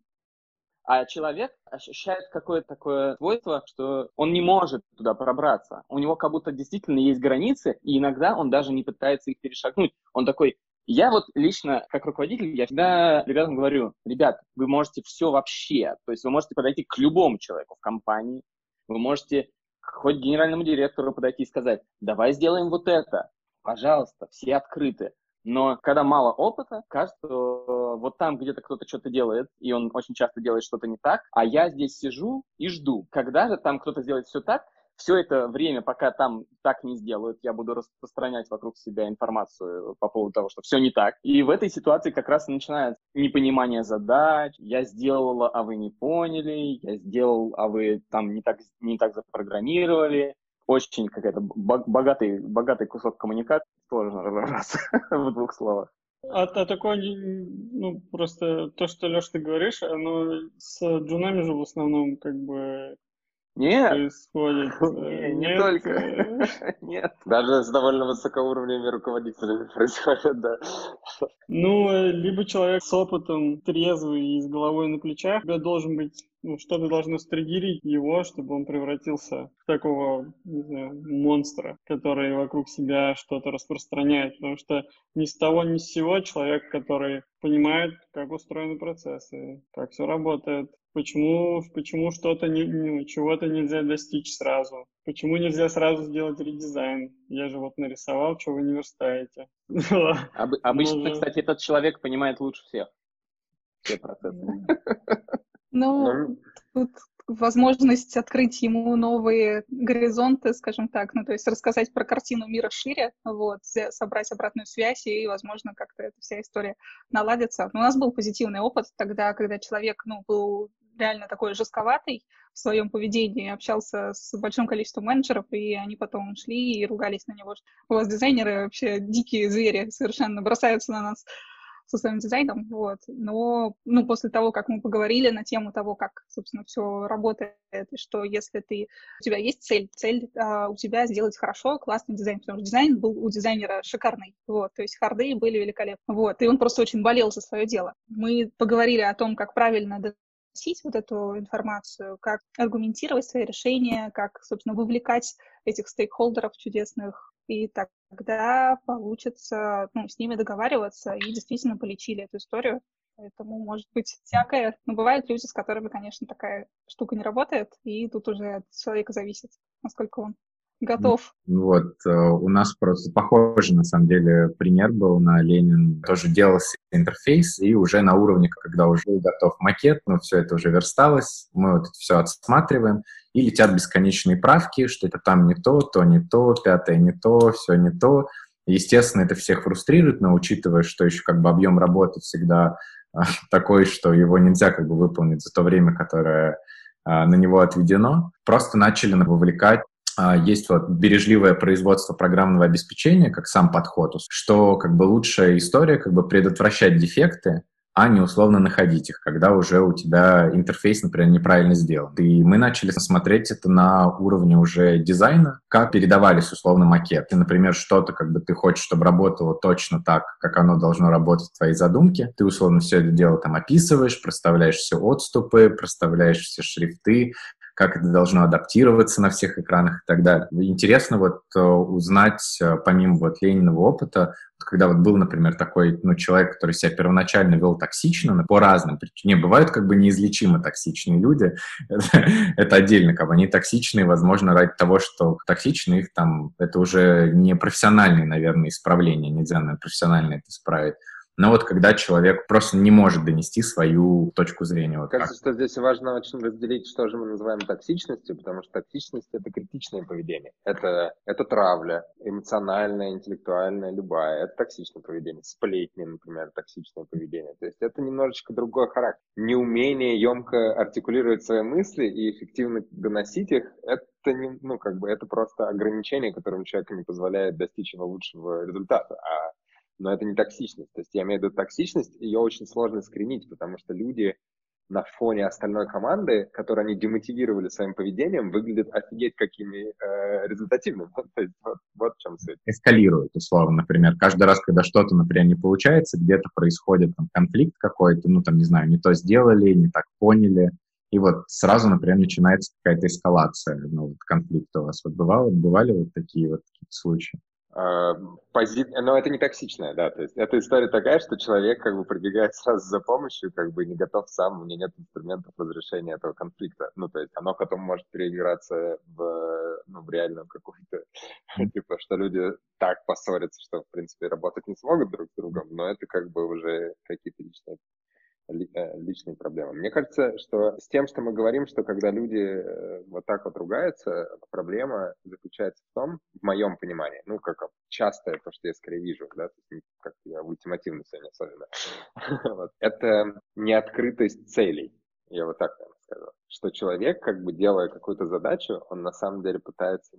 а человек ощущает какое-то такое свойство, что он не может туда пробраться. У него как будто действительно есть границы, и иногда он даже не пытается их перешагнуть. Он такой, я вот лично, как руководитель, я всегда ребятам говорю, ребят, вы можете все вообще, то есть вы можете подойти к любому человеку в компании, вы можете хоть генеральному директору подойти и сказать, давай сделаем вот это, пожалуйста, все открыты. Но когда мало опыта, кажется, что вот там где-то кто-то что-то делает, и он очень часто делает что-то не так, а я здесь сижу и жду. Когда же там кто-то сделает все так, все это время, пока там так не сделают, я буду распространять вокруг себя информацию по поводу того, что все не так. И в этой ситуации как раз начинается непонимание задач. Я сделала, а вы не поняли. Я сделал, а вы там не так, не так запрограммировали. Очень какая-то богатый, богатый кусок коммуникации. Сложно разобраться [laughs] в двух словах. А, а такое, ну, просто то, что, Леш, ты говоришь, оно с джунами же в основном как бы нет. происходит. [laughs] Не, не только. [laughs] Нет. Даже с довольно высокоуровневыми руководителями [laughs] происходит, да. Ну, либо человек с опытом, трезвый и с головой на плечах, у тебя должен быть ну, что-то должно стригерить его, чтобы он превратился в такого, не знаю, монстра, который вокруг себя что-то распространяет. Потому что ни с того, ни с сего человек, который понимает, как устроены процессы, как все работает, почему, почему что-то не, ну, чего-то нельзя достичь сразу, почему нельзя сразу сделать редизайн. Я же вот нарисовал, что вы не верстаете. [laughs] Об, обычно, кстати, этот человек понимает лучше всех все процессы. Ну, тут возможность открыть ему новые горизонты, скажем так, ну, то есть рассказать про картину мира шире, вот, собрать обратную связь, и, возможно, как-то эта вся история наладится. Но у нас был позитивный опыт тогда, когда человек, ну, был реально такой жестковатый в своем поведении, общался с большим количеством менеджеров, и они потом шли и ругались на него. У вас дизайнеры вообще дикие звери совершенно бросаются на нас со своим дизайном, вот. Но, ну, после того, как мы поговорили на тему того, как, собственно, все работает, и что если ты, у тебя есть цель, цель а, у тебя сделать хорошо, классный дизайн, потому что дизайн был у дизайнера шикарный, вот, то есть харды были великолепны, вот, и он просто очень болел за свое дело. Мы поговорили о том, как правильно доносить вот эту информацию, как аргументировать свои решения, как, собственно, вовлекать этих стейкхолдеров чудесных, и тогда получится ну, с ними договариваться и действительно полечили эту историю. Поэтому может быть всякое. Но бывают люди, с которыми, конечно, такая штука не работает, и тут уже от человека зависит, насколько он готов. Вот, э, у нас просто похожий, на самом деле, пример был на Ленин. Тоже делался интерфейс, и уже на уровне, когда уже готов макет, ну, все это уже версталось, мы вот это все отсматриваем, и летят бесконечные правки, что это там не то, то не то, пятое не то, все не то. Естественно, это всех фрустрирует, но учитывая, что еще как бы объем работы всегда а, [laughs] такой, что его нельзя как бы выполнить за то время, которое а, на него отведено, просто начали вовлекать есть вот бережливое производство программного обеспечения, как сам подход, что как бы лучшая история как бы предотвращать дефекты, а не условно находить их, когда уже у тебя интерфейс, например, неправильно сделан. И мы начали смотреть это на уровне уже дизайна, как передавались условно макеты. Например, что-то как бы ты хочешь, чтобы работало точно так, как оно должно работать в твоей задумке. Ты условно все это дело там описываешь, проставляешь все отступы, проставляешь все шрифты, как это должно адаптироваться на всех экранах и так далее. Интересно вот э, узнать, э, помимо вот Лениного опыта, когда вот был, например, такой ну, человек, который себя первоначально вел токсично, но по разным причинам. Бывают как бы неизлечимо токсичные люди. [laughs] это, отдельно, как бы они токсичные, возможно, ради того, что токсичные их там, это уже не профессиональные, наверное, исправления, нельзя, наверное, профессионально это исправить но вот когда человек просто не может донести свою точку зрения. Вот Кажется, так. что здесь важно очень разделить, что же мы называем токсичностью, потому что токсичность — это критичное поведение. Это, это травля, эмоциональная, интеллектуальная, любая. Это токсичное поведение. Сплетни, например, токсичное поведение. То есть это немножечко другой характер. Неумение емко артикулировать свои мысли и эффективно доносить их — это не, ну, как бы, это просто ограничение, которым человеку не позволяет достичь его лучшего результата. А но это не токсичность. То есть я имею в виду токсичность, ее очень сложно скринить, потому что люди на фоне остальной команды, которую они демотивировали своим поведением, выглядят офигеть какими э, результативными. [laughs] То есть вот, вот в чем суть. Эскалирует, условно, например. Каждый раз, когда что-то, например, не получается, где-то происходит там, конфликт какой-то, ну, там, не знаю, не то сделали, не так поняли, и вот сразу, например, начинается какая-то эскалация, ну, вот конфликт у вас. Вот бывало, бывали вот такие вот случаи? А, пози... Но это не токсичная, да, то есть эта история такая, что человек как бы прибегает сразу за помощью, как бы не готов сам, у меня нет инструментов разрешения этого конфликта. Ну, то есть оно потом может переиграться в, ну, в реальную какую-то, [laughs] типа, что люди так поссорятся, что, в принципе, работать не смогут друг с другом, но это как бы уже какие-то личные личные проблемы. Мне кажется, что с тем, что мы говорим, что когда люди э, вот так вот ругаются, проблема заключается в том, в моем понимании, ну, как часто то, что я скорее вижу, да, как я ультимативно сегодня особенно, [laughs] это неоткрытость целей. Я вот так, наверное, сказал. Что человек, как бы делая какую-то задачу, он на самом деле пытается,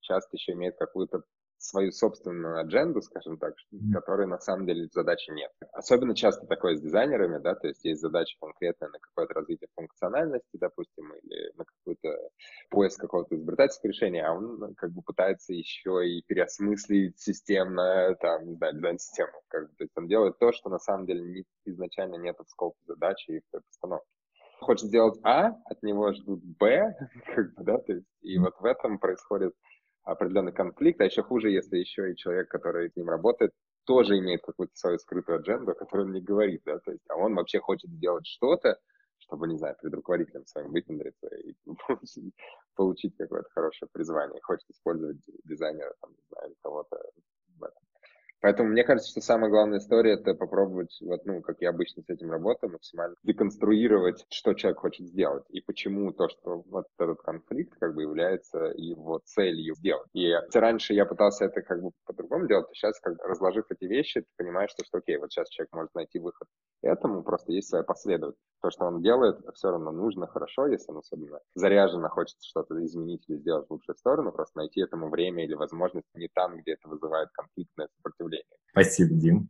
часто еще имеет какую-то свою собственную адженду, скажем так, которой на самом деле задачи нет. Особенно часто такое с дизайнерами, да, то есть есть задача конкретная на какое-то развитие функциональности, допустим, или на какой-то поиск какого-то изобретательского решения, а он ну, как бы пытается еще и переосмыслить системно, там, не знаю, дизайн-систему. Как бы, то есть он делает то, что на самом деле не, изначально нет в скопе задачи и в той постановке хочет сделать А, от него ждут Б, [laughs] как бы, да, то есть, и вот в этом происходит определенный конфликт, а еще хуже, если еще и человек, который с ним работает, тоже имеет какую-то свою скрытую адженду, о которой он не говорит, да, то есть, а он вообще хочет сделать что-то, чтобы, не знаю, перед руководителем своим выпендриться и [laughs] получить какое-то хорошее призвание, хочет использовать дизайнера, там, не знаю, кого-то в этом. Поэтому мне кажется, что самая главная история это попробовать, вот, ну, как я обычно с этим работаю, максимально деконструировать, что человек хочет сделать и почему то, что вот этот конфликт как бы является его целью сделать. И раньше я пытался это как бы по-другому делать, а сейчас, как бы, разложив эти вещи, ты понимаешь, что, что окей, вот сейчас человек может найти выход этому, просто есть своя последовательность. То, что он делает, это все равно нужно, хорошо, если он особенно заряженно хочет что-то изменить или сделать в лучшую сторону, просто найти этому время или возможность не там, где это вызывает конфликтное сопротивление явление. Спасибо, Дим.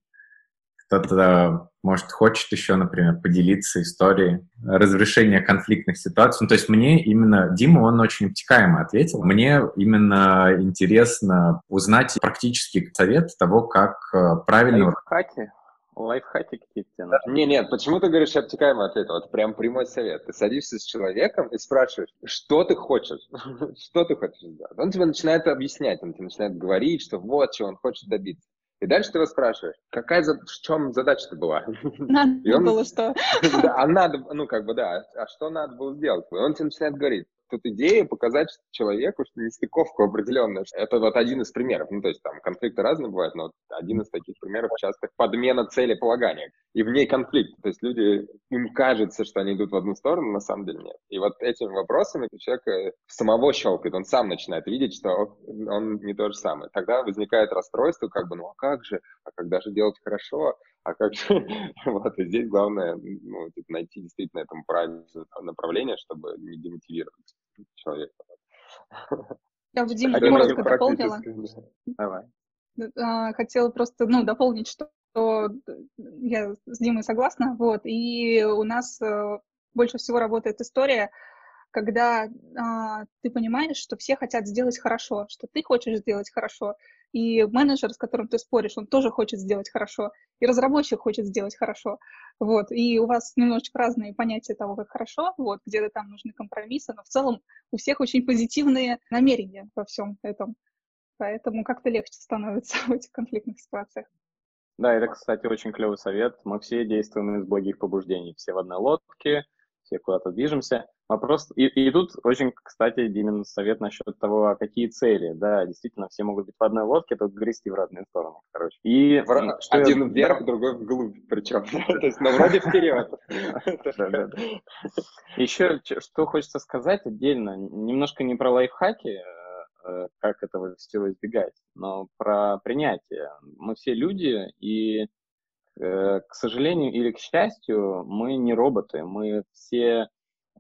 кто-то, может, хочет еще, например, поделиться историей разрешения конфликтных ситуаций. Ну, то есть мне именно, Дима, он очень обтекаемо ответил. Мне именно интересно узнать практический совет того, как э, правильно... Лайфхаки? Лайфхаки какие-то тебе нужны? Не, нет, почему ты говоришь обтекаемо ответ? Вот прям прямой совет. Ты садишься с человеком и спрашиваешь, что ты хочешь? [laughs] что ты хочешь сделать? Он тебе начинает объяснять, он тебе начинает говорить, что вот, чего он хочет добиться. И дальше ты его спрашиваешь, какая, в чем задача-то была? [laughs] Надо он, было что? [laughs] а надо, ну как бы да, а что надо было сделать? И он тебе начинает говорить, тут идея показать человеку, что нестыковку определенную. Это вот один из примеров. Ну, то есть там конфликты разные бывают, но один из таких примеров часто подмена цели полагания. И в ней конфликт. То есть люди, им кажется, что они идут в одну сторону, на самом деле нет. И вот этими вопросами человек э, самого щелкает, он сам начинает видеть, что он не то же самое. Тогда возникает расстройство, как бы, ну а как же, а когда же делать хорошо, а как же, [laughs] вот, и здесь главное, ну, типа, найти действительно этому правильное направление, чтобы не демотивировать человека. Я бы Дима коротко дополнила. Давай. А, хотела просто, ну, дополнить, что я с Димой согласна, вот, и у нас э, больше всего работает история, когда а, ты понимаешь, что все хотят сделать хорошо, что ты хочешь сделать хорошо, и менеджер, с которым ты споришь, он тоже хочет сделать хорошо, и разработчик хочет сделать хорошо, вот, и у вас немножечко разные понятия того, как хорошо, вот, где-то там нужны компромиссы, но в целом у всех очень позитивные намерения во всем этом, поэтому как-то легче становится [laughs] в этих конфликтных ситуациях. Да, это, кстати, очень клевый совет. Мы все действуем из благих побуждений, все в одной лодке, все куда-то движемся. Вопрос, и, и тут очень, кстати, Димин совет насчет того, а какие цели. Да, действительно, все могут быть в одной лодке, только грести в разные стороны, короче. И что Один я... вверх, другой вглубь причем. То есть, ну, вроде вперед. Еще что хочется сказать отдельно, немножко не про лайфхаки, э, как этого всего избегать, но про принятие. Мы все люди, и, э, к сожалению или к счастью, мы не роботы, мы все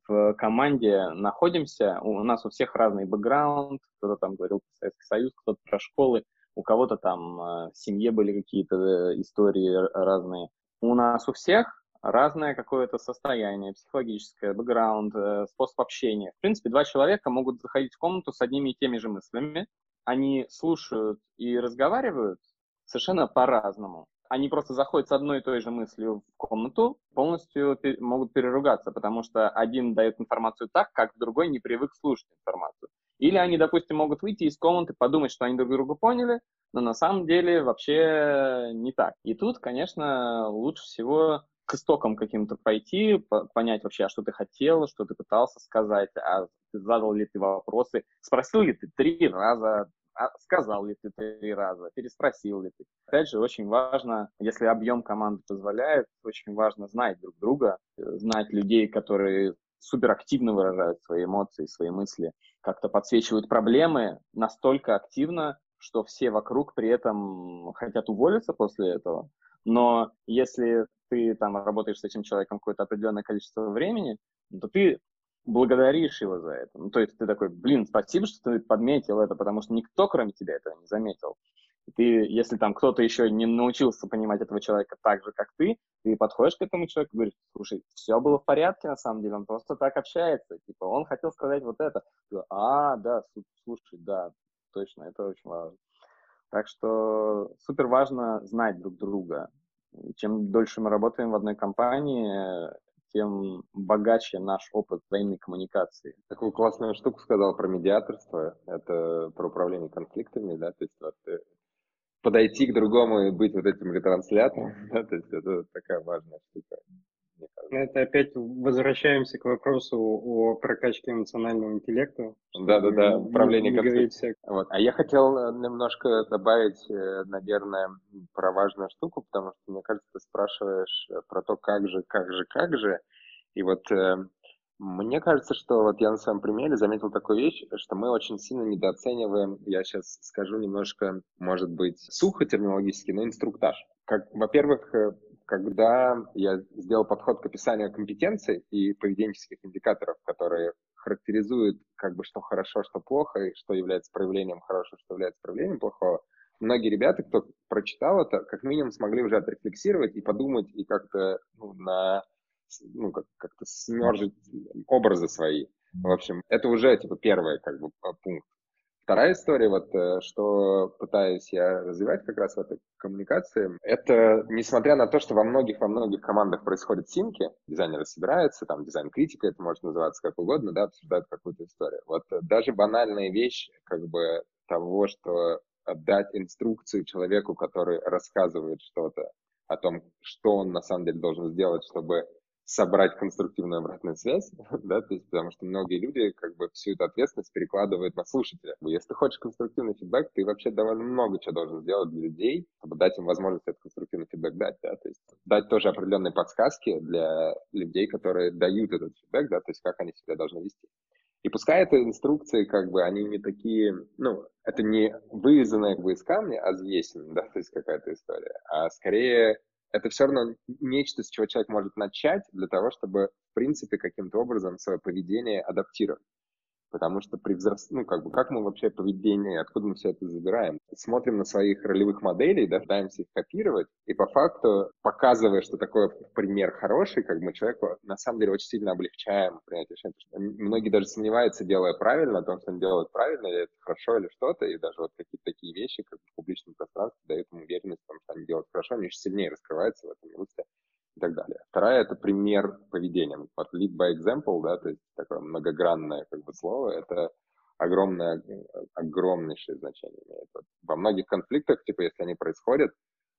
в команде находимся, у нас у всех разный бэкграунд, кто-то там говорил про Советский Союз, кто-то про школы, у кого-то там э, в семье были какие-то э, истории разные. У нас у всех разное какое-то состояние, психологическое, бэкграунд, э, способ общения. В принципе, два человека могут заходить в комнату с одними и теми же мыслями. Они слушают и разговаривают совершенно по-разному они просто заходят с одной и той же мыслью в комнату, полностью могут переругаться, потому что один дает информацию так, как другой не привык слушать информацию. Или они, допустим, могут выйти из комнаты, подумать, что они друг друга поняли, но на самом деле вообще не так. И тут, конечно, лучше всего к истокам каким-то пойти, понять вообще, а что ты хотел, что ты пытался сказать, а задал ли ты вопросы, спросил ли ты три раза, а сказал ли ты три раза, переспросил ли ты. Опять же, очень важно, если объем команды позволяет, очень важно знать друг друга, знать людей, которые суперактивно выражают свои эмоции, свои мысли, как-то подсвечивают проблемы настолько активно, что все вокруг при этом хотят уволиться после этого. Но если ты там работаешь с этим человеком какое-то определенное количество времени, то ты благодаришь его за это. Ну, то есть ты такой, блин, спасибо, что ты подметил это, потому что никто, кроме тебя, этого не заметил. И ты, если там кто-то еще не научился понимать этого человека так же, как ты, ты подходишь к этому человеку и говоришь, слушай, все было в порядке, на самом деле, он просто так общается. Типа, он хотел сказать вот это. а, да, слушай, да, точно, это очень важно. Так что супер важно знать друг друга. И чем дольше мы работаем в одной компании, тем богаче наш опыт взаимной коммуникации. Такую классную штуку сказал про медиаторство, это про управление конфликтами, да, то есть вот, э, подойти к другому и быть вот этим ретранслятором, [laughs] да, то есть это такая важная штука. Это опять возвращаемся к вопросу о прокачке эмоционального интеллекта. Да-да-да, управление конфликтом. Вот. А я хотел э, немножко добавить, э, наверное, про важную штуку, потому что, мне кажется, ты спрашиваешь э, про то, как же, как же, как же. И вот мне кажется, что вот я на своем примере заметил такую вещь, что мы очень сильно недооцениваем, я сейчас скажу немножко, может быть, сухо терминологически, но инструктаж. Как, во-первых, когда я сделал подход к описанию компетенций и поведенческих индикаторов, которые характеризуют, как бы, что хорошо, что плохо, и что является проявлением хорошего, что является проявлением плохого, многие ребята, кто прочитал это, как минимум смогли уже отрефлексировать и подумать, и как-то ну, на ну, как- как-то смержить образы свои. В общем, это уже типа первый как бы пункт. Вторая история, вот э, что пытаюсь я развивать как раз в этой коммуникации, это несмотря на то, что во многих, во многих командах происходят симки, дизайнеры собираются, там дизайн-критика, это может называться как угодно, да, обсуждают какую-то историю. Вот даже банальная вещь, как бы того, что отдать инструкцию человеку, который рассказывает что-то о том, что он на самом деле должен сделать, чтобы собрать конструктивную обратную связь, [laughs] да, то есть, потому что многие люди как бы всю эту ответственность перекладывают на слушателя. Если ты хочешь конструктивный фидбэк, ты вообще довольно много чего должен сделать для людей, чтобы дать им возможность этот конструктивный фидбэк дать, да, то есть дать тоже определенные подсказки для людей, которые дают этот фидбэк, да, то есть как они себя должны вести. И пускай это инструкции, как бы, они не такие, ну, это не вырезанные как бы из камня, а взвесенные, [laughs] да, то есть какая-то история, а скорее это все равно нечто, с чего человек может начать для того, чтобы, в принципе, каким-то образом свое поведение адаптировать. Потому что при взрос... ну, как бы, как мы вообще поведение, откуда мы все это забираем? Смотрим на своих ролевых моделей, да, пытаемся их копировать, и по факту, показывая, что такой пример хороший, как мы человеку на самом деле очень сильно облегчаем принятие решения. Многие даже сомневаются, делая правильно, о том, что они делают правильно, или это хорошо, или что-то, и даже вот какие-то такие вещи, как в публичном пространстве, дают им уверенность в том, что они делают хорошо, они еще сильнее раскрываются в этом русле и так далее. Вторая – это пример поведения. Вот lead by example, да, то есть такое многогранное как бы слово, это огромное, огромнейшее значение имеет. Вот во многих конфликтах, типа, если они происходят,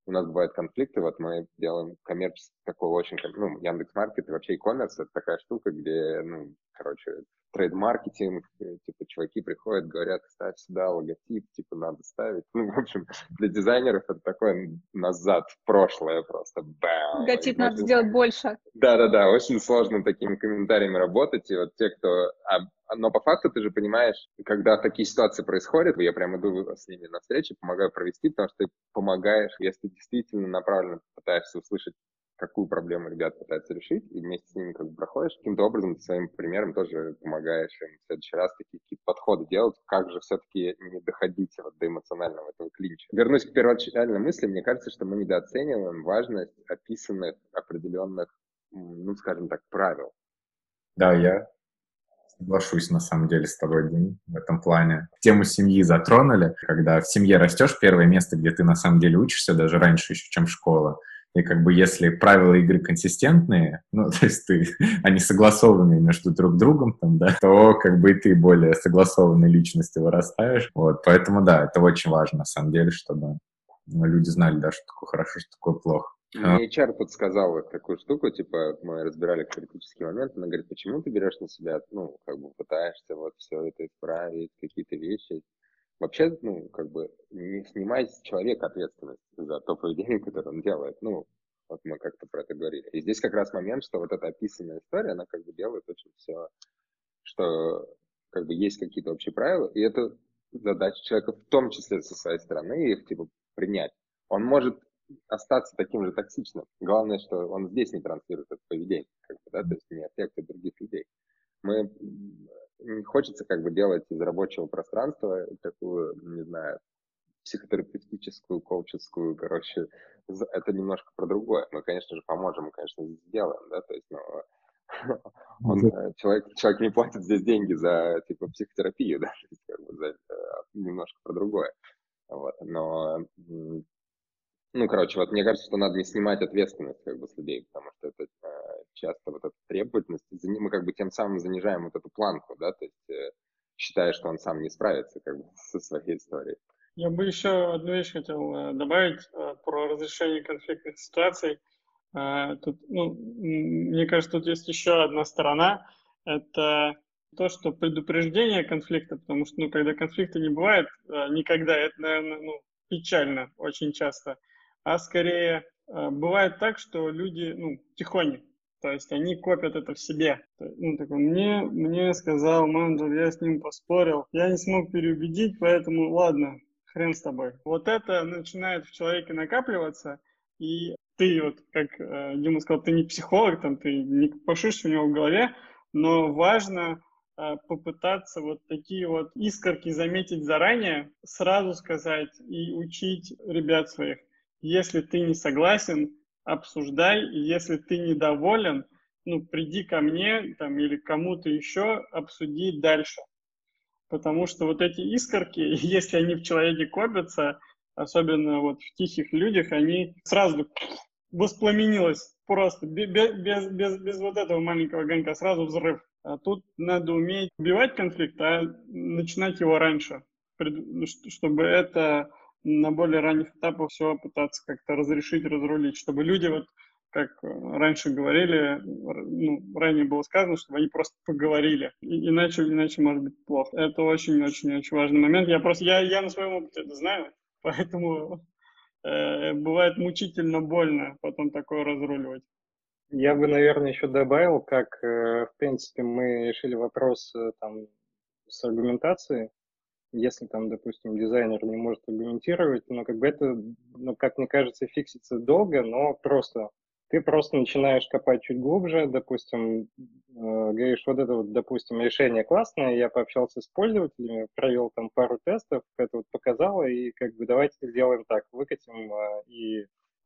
у нас бывают конфликты, вот мы делаем коммерческий такой очень, ну, Яндекс.Маркет и вообще e-commerce, это такая штука, где, ну, короче, трейд-маркетинг, э, типа, чуваки приходят, говорят, ставь сюда логотип, типа, надо ставить. Ну, в общем, для дизайнеров это такое назад в прошлое просто. Бам! Логотип надо очень... сделать больше. Да-да-да, очень сложно такими комментариями работать, и вот те, кто... А, но по факту ты же понимаешь, когда такие ситуации происходят, я прям иду с ними на встречу, помогаю провести, потому что ты помогаешь, если действительно направленно пытаешься услышать какую проблему ребят пытаются решить, и вместе с ними как бы проходишь, каким-то образом своим примером тоже помогаешь им в следующий раз такие какие-то подходы делать, как же все-таки не доходить вот до эмоционального этого клинча. Вернусь к первоначальной мысли, мне кажется, что мы недооцениваем важность описанных определенных, ну, скажем так, правил. Да, я соглашусь на самом деле с тобой, Дим, в этом плане. Тему семьи затронули. Когда в семье растешь, первое место, где ты на самом деле учишься, даже раньше еще, чем школа, и как бы если правила игры консистентные, [laughs] ну, то есть ты, они согласованы между друг другом, там, да, то как бы и ты более согласованной личностью вырастаешь. Вот, поэтому, да, это очень важно, на самом деле, чтобы ну, люди знали, да, что такое хорошо, что такое плохо. Мне HR подсказал вот такую штуку, типа, мы разбирали критический момент, она говорит, почему ты берешь на себя, ну, как бы пытаешься вот все это исправить, какие-то вещи, вообще, ну, как бы не снимать с человека ответственность за то поведение, [laughs] которое он делает. Ну, вот мы как-то про это говорили. И здесь как раз момент, что вот эта описанная история, она как бы делает очень все, что как бы есть какие-то общие правила, и это задача человека в том числе со своей стороны их типа принять. Он может остаться таким же токсичным. Главное, что он здесь не транслирует это поведение, как бы, да, то есть не аффектит других людей. Мы хочется как бы делать из рабочего пространства такую, не знаю, психотерапевтическую, коуческую, короче, это немножко про другое. Мы, конечно же, поможем, мы, конечно, сделаем, да, то есть, но [laughs] он, э, человек, человек не платит здесь деньги за, типа, психотерапию, [laughs] да, то есть, как бы, за, э, немножко про другое. Вот, но ну, короче, вот мне кажется, что надо не снимать ответственность как бы с людей, потому что это э, часто вот эта требовательность, мы как бы тем самым занижаем вот эту планку, да, то есть э, считая, что он сам не справится как бы [laughs] со своей историей. Я бы еще одну вещь хотел э, добавить э, про разрешение конфликтных ситуаций. Тут, ну, мне кажется, тут есть еще одна сторона. Это то, что предупреждение конфликта, потому что, ну, когда конфликта не бывает никогда, это, наверное, ну, печально очень часто а скорее бывает так, что люди, ну, тихоне, то есть они копят это в себе. Ну, такой, мне, мне сказал менеджер, я с ним поспорил, я не смог переубедить, поэтому ладно, хрен с тобой. Вот это начинает в человеке накапливаться, и ты вот, как э, Дима сказал, ты не психолог, там, ты не пошишь у него в голове, но важно а, попытаться вот такие вот искорки заметить заранее, сразу сказать и учить ребят своих. Если ты не согласен, обсуждай, и если ты недоволен, ну, приди ко мне там, или кому-то еще обсудить дальше. Потому что вот эти искорки, [laughs] если они в человеке копятся, особенно вот в тихих людях, они сразу воспламенилось просто без, без, без, без вот этого маленького огонька, сразу взрыв. А тут надо уметь убивать конфликт, а начинать его раньше, ну, чтобы это на более ранних этапах все пытаться как-то разрешить, разрулить, чтобы люди вот как раньше говорили, ну, ранее было сказано, чтобы они просто поговорили. И, иначе, иначе может быть плохо. Это очень-очень-очень важный момент. Я просто, я, я на своем опыте это знаю, [laughs] поэтому э, бывает мучительно больно потом такое разруливать. Я бы, наверное, еще добавил, как, э, в принципе, мы решили вопрос э, там, с аргументацией. Если там, допустим, дизайнер не может аргументировать, но как бы это, ну, как мне кажется, фиксится долго, но просто. Ты просто начинаешь копать чуть глубже, допустим, э, говоришь, вот это вот, допустим, решение классное, я пообщался с пользователями, провел там пару тестов, это вот показало, и как бы давайте сделаем так, выкатим э, и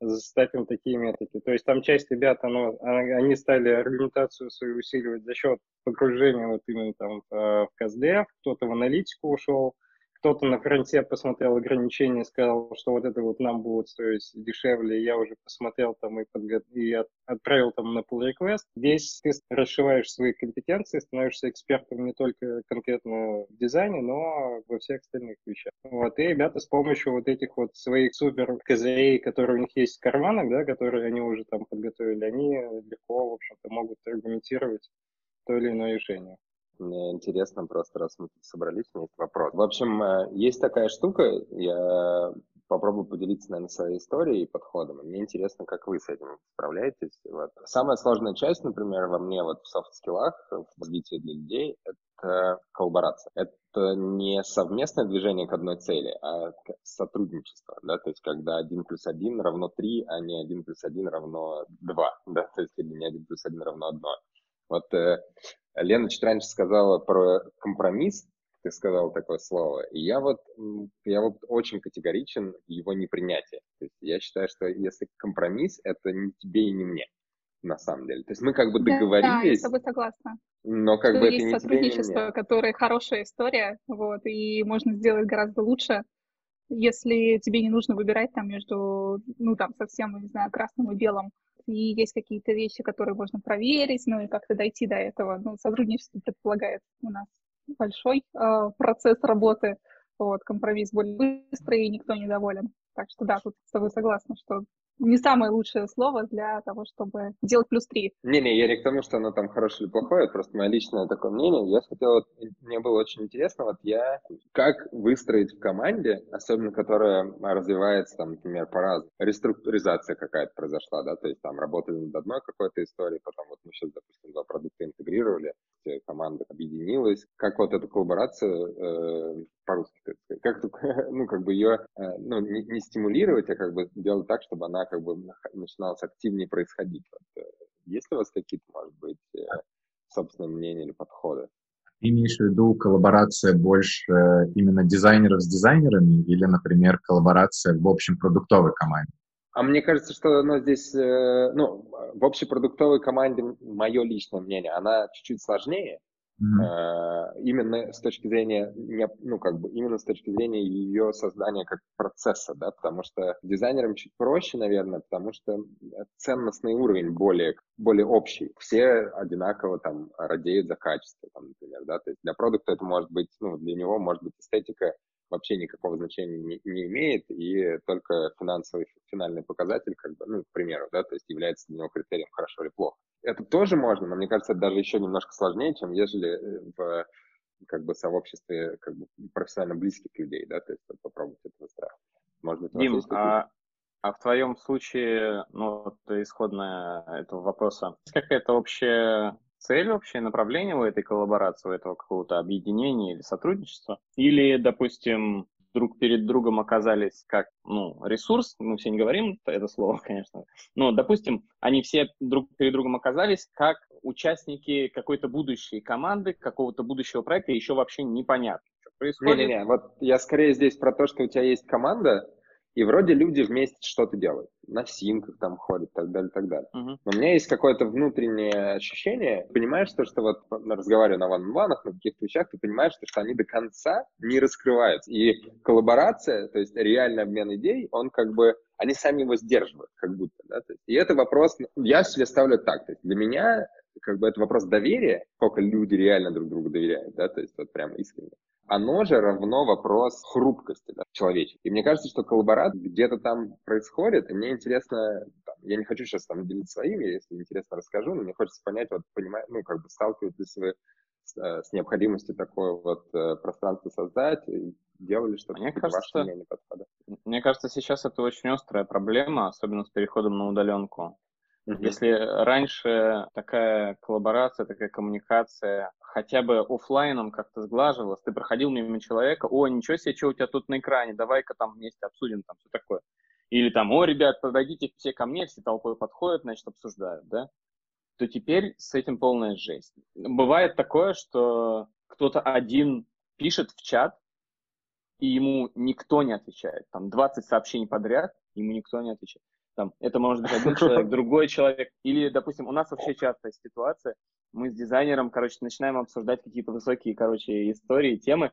заставим такие методы. То есть там часть ребят, оно, а, они стали аргументацию свою усиливать за счет погружения вот именно там в КСДФ, кто-то в аналитику ушел, кто-то на фронте посмотрел ограничения, сказал, что вот это вот нам будет стоить дешевле, я уже посмотрел там и, подго... и от... отправил там на pull request. Здесь ты расшиваешь свои компетенции, становишься экспертом не только конкретно в дизайне, но во всех остальных вещах. Вот, и ребята с помощью вот этих вот своих супер козырей, которые у них есть в карманах, да, которые они уже там подготовили, они легко, в общем-то, могут аргументировать то или иное решение. Мне интересно просто, раз мы тут собрались, у меня есть вопрос. В общем, э, есть такая штука, я попробую поделиться, наверное, своей историей и подходом. Мне интересно, как вы с этим справляетесь. Вот. Самая сложная часть, например, во мне вот в софт-скиллах, в развитии для людей, это коллаборация. Это не совместное движение к одной цели, а сотрудничество, да, то есть когда один плюс один равно три, а не один плюс один равно два, да, то есть или не один плюс один равно одно. Вот э, Лена чуть раньше сказала про компромисс, ты сказал такое слово, и я вот, я вот очень категоричен в его непринятии. То есть я считаю, что если компромисс, это не тебе и не мне, на самом деле. То есть мы как бы договорились. Да, я с тобой согласна. Но как что бы есть это не сотрудничество, тебе, не которое хорошая история, вот, и можно сделать гораздо лучше, если тебе не нужно выбирать там между, ну, там, совсем, не знаю, красным и белым, и есть какие-то вещи, которые можно проверить, ну, и как-то дойти до этого. Ну, сотрудничество предполагает у нас большой э, процесс работы, вот, компромисс более быстрый, и никто не доволен. Так что да, тут с тобой согласна, что не самое лучшее слово для того, чтобы делать плюс три. Не-не, я не к тому, что оно там хорошее или плохое, это просто мое личное такое мнение. Я хотел, мне было очень интересно, вот я, как выстроить в команде, особенно которая развивается, там, например, по-разному. Реструктуризация какая-то произошла, да, то есть там работали над одной какой-то историей, потом вот мы сейчас, допустим, два продукта интегрировали, команда объединилась. Как вот эту коллаборацию э, по-русски, как, [laughs] ну, как бы ее, э, ну, не, не стимулировать, а как бы делать так, чтобы она как бы начиналась активнее происходить. Вот, э, есть ли у вас какие-то, может быть, э, собственные мнения или подходы? Имеешь в виду коллаборация больше именно дизайнеров с дизайнерами или, например, коллаборация в общем продуктовой команде? А мне кажется, что ну, здесь, ну, в общепродуктовой команде, мое личное мнение, она чуть-чуть сложнее, Mm-hmm. Именно с точки зрения, ну, как бы, именно с точки зрения ее создания как процесса, да, потому что дизайнерам чуть проще, наверное, потому что ценностный уровень более, более общий. Все одинаково там радеют за качество, там, например, да, то есть для продукта это может быть, ну, для него может быть эстетика вообще никакого значения не, не имеет, и только финансовый финальный показатель, как бы, ну, к примеру, да, то есть является для него критерием хорошо или плохо. Это тоже можно, но мне кажется, это даже еще немножко сложнее, чем ежели э, в как бы сообществе как бы профессионально близких людей, да, то есть попробовать это выстраивать. Может быть, Дим, а, а в твоем случае, ну, вот исходная этого вопроса, какая-то общая цель, общее направление у этой коллаборации, у этого какого-то объединения или сотрудничества? Или, допустим, друг перед другом оказались как ну, ресурс, мы все не говорим это слово, [laughs] конечно, но, допустим, они все друг перед другом оказались как участники какой-то будущей команды, какого-то будущего проекта, еще вообще непонятно, что происходит. Не-не-не, вот я скорее здесь про то, что у тебя есть команда, и вроде люди вместе что-то делают. На симках там ходят, так далее, так далее. Uh-huh. Но у меня есть какое-то внутреннее ощущение, понимаешь, что, что вот разговаривая на ван ванах на каких-то вещах, ты понимаешь, что, что они до конца не раскрываются. И коллаборация, то есть реальный обмен идей, он как бы, они сами его сдерживают, как будто, да, то есть, и это вопрос, я себе ставлю так, то есть для меня как бы это вопрос доверия, сколько люди реально друг другу доверяют, да, то есть вот прямо искренне оно же равно вопрос хрупкости да, человеческой. И мне кажется, что коллаборат где-то там происходит, и мне интересно, там, я не хочу сейчас там делиться своим, я, если интересно, расскажу, но мне хочется понять, вот, понимать, ну, как бы сталкиваетесь вы с, э, с необходимостью такое вот э, пространство создать, делали что-то, мне кажется, ваше мнение подхода? Мне кажется, сейчас это очень острая проблема, особенно с переходом на удаленку. Mm-hmm. Если раньше такая коллаборация, такая коммуникация хотя бы офлайном как-то сглаживалась, ты проходил мимо человека, о, ничего себе, что у тебя тут на экране, давай-ка там вместе обсудим, там все такое. Или там, о, ребят, подойдите все ко мне, все толпой подходят, значит, обсуждают, да? То теперь с этим полная жесть. Бывает такое, что кто-то один пишет в чат, и ему никто не отвечает. Там 20 сообщений подряд, ему никто не отвечает. Там, это может быть один [laughs] человек, другой человек. Или, допустим, у нас вообще частая ситуация. Мы с дизайнером, короче, начинаем обсуждать какие-то высокие, короче, истории, темы.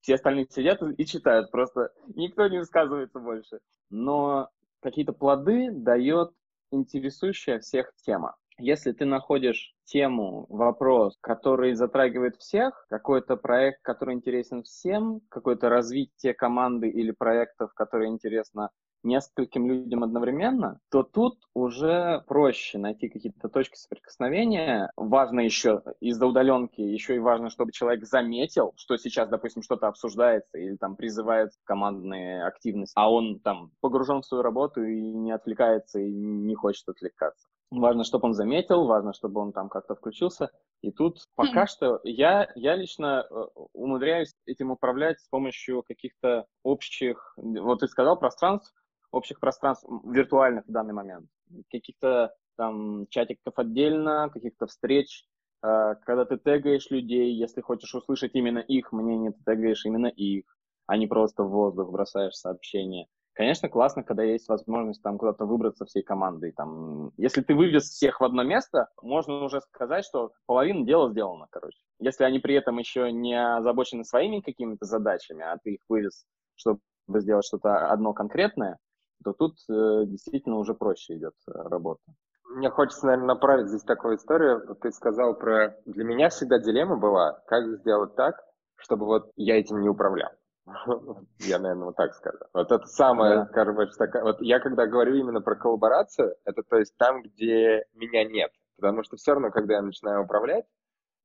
Все остальные сидят и читают, просто никто не высказывается больше. Но какие-то плоды дает интересующая всех тема. Если ты находишь тему, вопрос, который затрагивает всех, какой-то проект, который интересен всем, какое-то развитие команды или проектов, которые интересно нескольким людям одновременно, то тут уже проще найти какие-то точки соприкосновения. Важно еще из-за удаленки, еще и важно, чтобы человек заметил, что сейчас, допустим, что-то обсуждается или там призывает командные активности, а он там погружен в свою работу и не отвлекается и не хочет отвлекаться. Важно, чтобы он заметил, важно, чтобы он там как-то включился. И тут пока что я, я лично э, умудряюсь этим управлять с помощью каких-то общих, вот ты сказал, пространств, общих пространств виртуальных в данный момент. Каких-то там чатиков отдельно, каких-то встреч, э, когда ты тегаешь людей, если хочешь услышать именно их мнение, ты тегаешь именно их, а не просто в воздух бросаешь сообщение. Конечно, классно, когда есть возможность там куда-то выбраться всей командой. Там, если ты вывез всех в одно место, можно уже сказать, что половина дела сделана, короче. Если они при этом еще не озабочены своими какими-то задачами, а ты их вывез, чтобы сделать что-то одно конкретное, то тут э, действительно уже проще идет э, работа. Мне хочется, наверное, направить здесь такую историю. Ты сказал про... Для меня всегда дилемма была, как сделать так, чтобы вот я этим не управлял. [laughs] Я, наверное, вот так скажу. Вот это самое, да. короче, такая... Вот я когда говорю именно про коллаборацию, это то есть там, где меня нет. Потому что все равно, когда я начинаю управлять,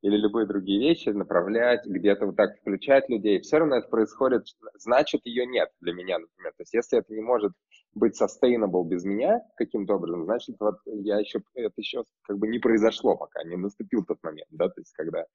или любые другие вещи, направлять, где-то вот так включать людей, все равно это происходит, значит, ее нет для меня, например. То есть если это не может быть sustainable без меня каким-то образом, значит, вот я еще, это еще как бы не произошло пока, не наступил тот момент, да, то есть когда,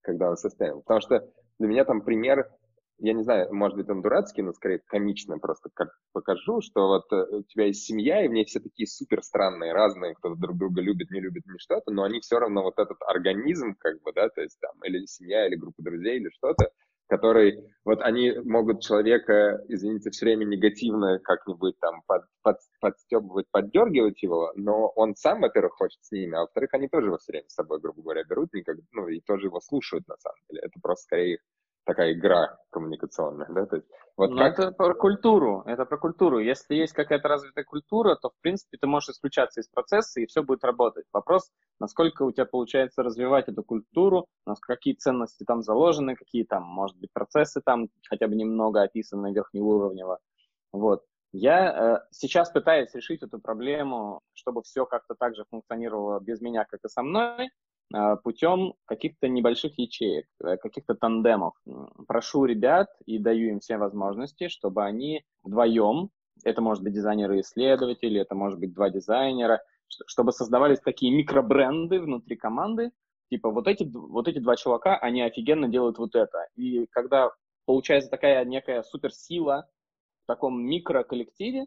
когда он sustainable. Потому что для меня там пример, я не знаю, может быть, он дурацкий, но скорее комично просто как покажу, что вот э, у тебя есть семья, и в ней все такие супер странные, разные, кто друг друга любит, не любит, не что-то, но они все равно вот этот организм, как бы, да, то есть там, или семья, или группа друзей, или что-то, который, вот они могут человека, извините, все время негативно как-нибудь там под, под, подстебывать, поддергивать его, но он сам, во-первых, хочет с ними, а во-вторых, они тоже его все время с собой, грубо говоря, берут, никак, ну, и тоже его слушают, на самом деле. Это просто скорее их такая игра коммуникационная, да, то есть вот Но как... это про культуру, это про культуру. Если есть какая-то развитая культура, то, в принципе, ты можешь исключаться из процесса, и все будет работать. Вопрос, насколько у тебя получается развивать эту культуру, какие ценности там заложены, какие там, может быть, процессы там хотя бы немного описаны верхнеуровнево. Вот. Я э, сейчас пытаюсь решить эту проблему, чтобы все как-то так же функционировало без меня, как и со мной, путем каких-то небольших ячеек, э, каких-то тандемов. Прошу ребят и даю им все возможности, чтобы они вдвоем, это может быть дизайнеры-исследователи, это может быть два дизайнера, чтобы создавались такие микробренды внутри команды, типа вот эти, вот эти два чувака, они офигенно делают вот это. И когда получается такая некая суперсила в таком микроколлективе,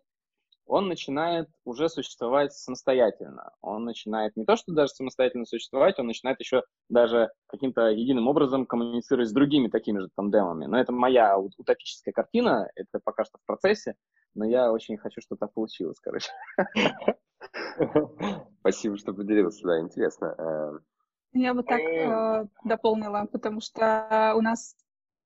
он начинает уже существовать самостоятельно. Он начинает не то, что даже самостоятельно существовать, он начинает еще даже каким-то единым образом коммуницировать с другими такими же тандемами. Но это моя утопическая картина, это пока что в процессе, но я очень хочу, чтобы так получилось, короче. [laughs] Спасибо, что поделился, да, интересно. Э, я бы так э, дополнила, потому что у нас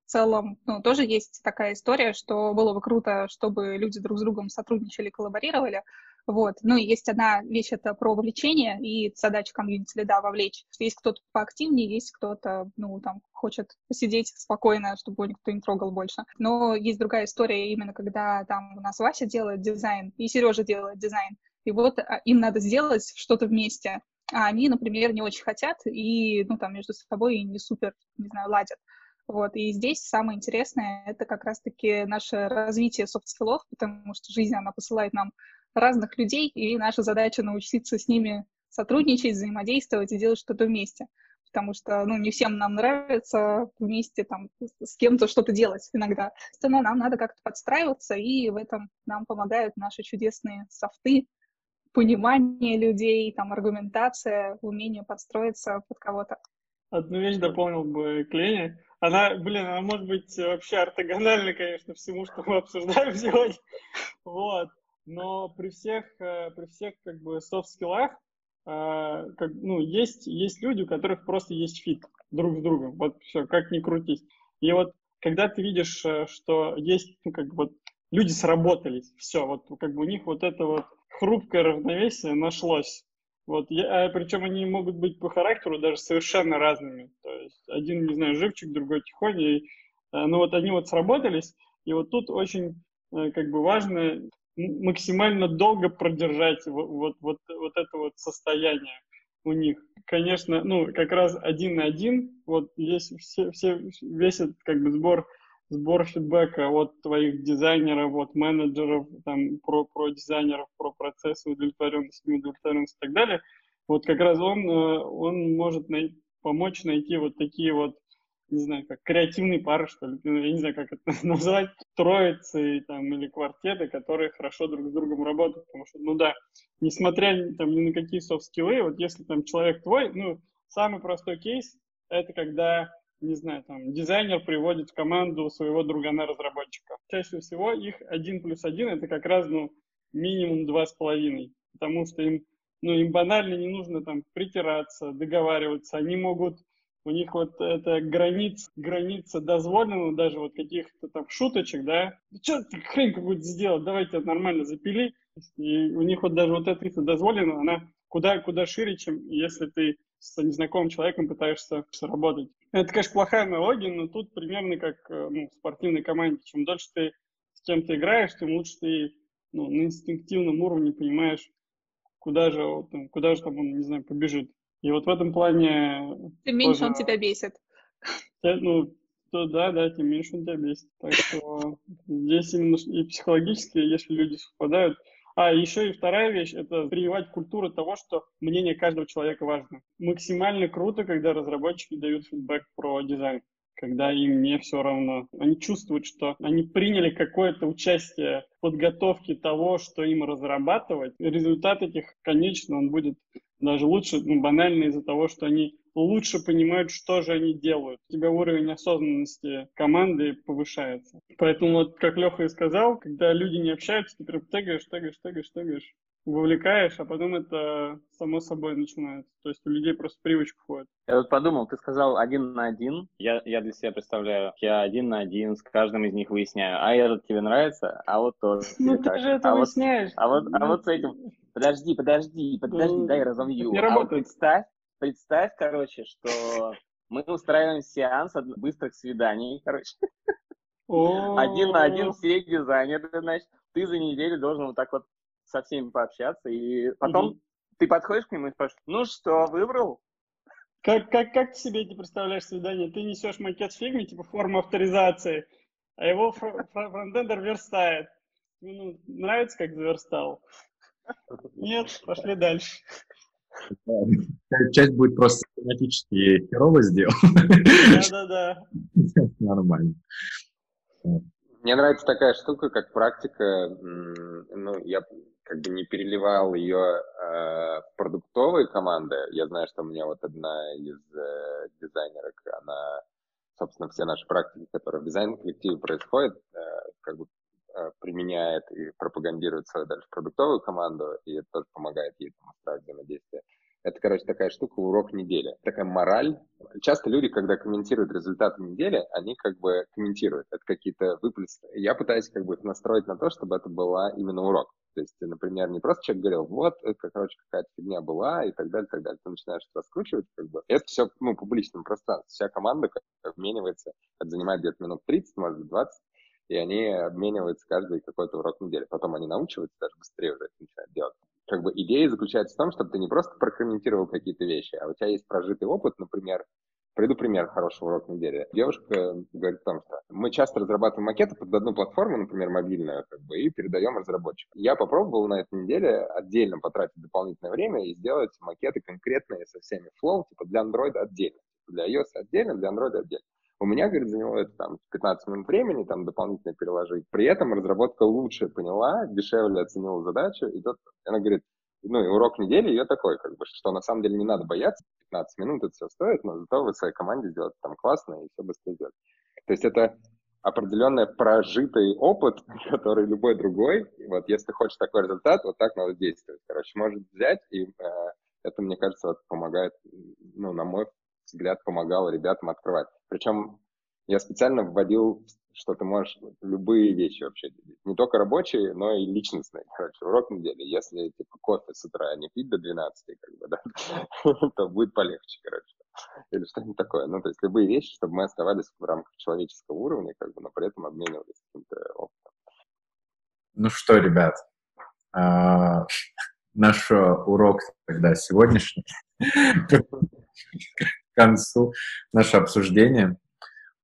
в целом ну, тоже есть такая история, что было бы круто, чтобы люди друг с другом сотрудничали, коллаборировали. Вот. Ну и есть одна вещь, это про вовлечение, и задача комьюнити лида вовлечь. Есть кто-то поактивнее, есть кто-то, ну, там, хочет посидеть спокойно, чтобы никто не трогал больше. Но есть другая история, именно когда там у нас Вася делает дизайн, и Сережа делает дизайн. И вот а, им надо сделать что-то вместе а они, например, не очень хотят и, ну, там, между собой не супер, не знаю, ладят. Вот, и здесь самое интересное — это как раз-таки наше развитие софт-скиллов, потому что жизнь, она посылает нам разных людей, и наша задача научиться с ними сотрудничать, взаимодействовать и делать что-то вместе. Потому что, ну, не всем нам нравится вместе там с кем-то что-то делать иногда. Соответственно, нам надо как-то подстраиваться, и в этом нам помогают наши чудесные софты, понимание людей, там, аргументация, умение подстроиться под кого-то. Одну вещь дополнил бы к Лене. Она, блин, она может быть вообще ортогональна, конечно, всему, что мы обсуждаем [laughs] сегодня. Вот. Но при всех, э, при всех как бы софт-скиллах э, как, ну, есть, есть люди, у которых просто есть fit друг с другом. Вот все, как ни крутись. И вот когда ты видишь, э, что есть, ну, как бы вот люди сработались, все, вот как бы у них вот это вот хрупкое равновесие нашлось. Вот, я, а, причем они могут быть по характеру даже совершенно разными. То есть один, не знаю, живчик, другой тихоня. И, а, ну вот они вот сработались, и вот тут очень э, как бы важно максимально долго продержать вот, вот, вот, вот это вот состояние у них. Конечно, ну, как раз один на один, вот есть все, все, весь этот как бы сбор сбор фидбэка от твоих дизайнеров, от менеджеров, там, про, про дизайнеров, про процессы удовлетворенности, неудовлетворенности и так далее, вот как раз он, э, он может най- помочь найти вот такие вот, не знаю, как креативные пары, что ли, я не знаю, как это [laughs] назвать, троицы там, или квартеты, которые хорошо друг с другом работают, потому что, ну да, несмотря там, ни на какие софт-скиллы, вот если там человек твой, ну, самый простой кейс, это когда не знаю, там, дизайнер приводит в команду своего другана-разработчика. Чаще всего их один плюс один это как раз, ну, минимум два с половиной, потому что им, ну, им банально не нужно там притираться, договариваться, они могут, у них вот эта граница, граница дозволенного, даже вот каких-то там шуточек, да, что ты хрень какую-то сделал, давайте нормально запили, и у них вот даже вот эта дозволенная, она куда, куда шире, чем если ты с незнакомым человеком пытаешься работать. Это, конечно, плохая аналогия, но тут примерно как э, ну, в спортивной команде. Чем дольше ты с кем-то играешь, тем лучше ты ну, на инстинктивном уровне понимаешь, куда же, вот, куда же там он, не знаю, побежит. И вот в этом плане... Тем меньше тоже, он тебя бесит. Ну, то да, да, тем меньше он тебя бесит. Так что здесь именно и психологически, если люди совпадают, а еще и вторая вещь – это прививать культуру того, что мнение каждого человека важно. Максимально круто, когда разработчики дают фидбэк про дизайн когда им не все равно. Они чувствуют, что они приняли какое-то участие в подготовке того, что им разрабатывать. результат этих, конечно, он будет даже лучше, ну, банально из-за того, что они лучше понимают, что же они делают. У тебя уровень осознанности команды повышается. Поэтому, вот, как Леха и сказал, когда люди не общаются, ты прям тегаешь, тегаешь, тегаешь, тегаешь, вовлекаешь, а потом это само собой начинается. То есть у людей просто привычка входит. Я вот подумал, ты сказал один на один. Я, я для себя представляю, я один на один с каждым из них выясняю, а этот тебе нравится, а вот тоже. Ну ты же это а выясняешь. Вот, а, вот, а вот с этим... Подожди, подожди, подожди, ну, дай разомью. Не а вот представь, представь, короче, что мы устраиваем сеанс быстрых свиданий, короче. Один на один все дизайнеры, значит, ты за неделю должен вот так вот со всеми пообщаться, и потом ты подходишь к нему и спрашиваешь, ну что, выбрал? Как, как, как ты себе эти представляешь свидание? Ты несешь макет в фигме, типа форму авторизации, а его фронтендер верстает. Ну, нравится, как заверстал? Нет, пошли дальше. Часть будет просто тематически херово сделана. Да-да-да. [laughs] Нормально. Мне нравится такая штука, как практика. Ну, я как бы не переливал ее э, в продуктовые команды. Я знаю, что у меня вот одна из э, дизайнерок, она, собственно, все наши практики, которые в дизайн-коллективе происходят, э, как бы э, применяет и пропагандирует свою дальше продуктовую команду, и это тоже помогает ей там, устраивать взаимодействие. Это, короче, такая штука, урок недели. Такая мораль. Часто люди, когда комментируют результаты недели, они как бы комментируют. Это какие-то выплески. Я пытаюсь как бы их настроить на то, чтобы это была именно урок. То есть, например, не просто человек говорил, вот, это, короче, какая-то фигня была и так далее, и так далее. Ты начинаешь раскручивать, как бы. Это все, ну, публичном пространстве. Вся команда как обменивается, это занимает где-то минут 30, может быть, 20, и они обмениваются каждый какой-то урок недели. Потом они научиваются даже быстрее уже это начинают делать как бы идея заключается в том, чтобы ты не просто прокомментировал какие-то вещи, а у тебя есть прожитый опыт, например, Приведу пример хорошего урока недели. Девушка говорит о том, что мы часто разрабатываем макеты под одну платформу, например, мобильную, как бы, и передаем разработчикам. Я попробовал на этой неделе отдельно потратить дополнительное время и сделать макеты конкретные со всеми флоу, типа для Android отдельно, для iOS отдельно, для Android отдельно. У меня, говорит, заняло это там 15 минут времени, там дополнительно переложить. При этом разработка лучше поняла, дешевле оценила задачу. И тут она говорит, ну и урок недели ее такой, как бы, что на самом деле не надо бояться, 15 минут это все стоит, но зато вы своей команде сделаете там классно и все быстрее сделать. То есть это определенный прожитый опыт, [laughs] который любой другой, вот если хочешь такой результат, вот так надо действовать. Короче, может взять, и э, это, мне кажется, вот помогает, ну, на мой взгляд, помогало ребятам открывать. Причем я специально вводил, что ты можешь любые вещи вообще. Не только рабочие, но и личностные. Короче, урок недели. Если типа кофе с утра не пить до 12, как бы, да, [laughs] то будет полегче, короче. Или что-нибудь такое. Ну, то есть любые вещи, чтобы мы оставались в рамках человеческого уровня, как бы, но при этом обменивались каким-то опытом. Ну что, ребят, а, наш урок тогда сегодняшний [laughs] [laughs] концу наше обсуждение.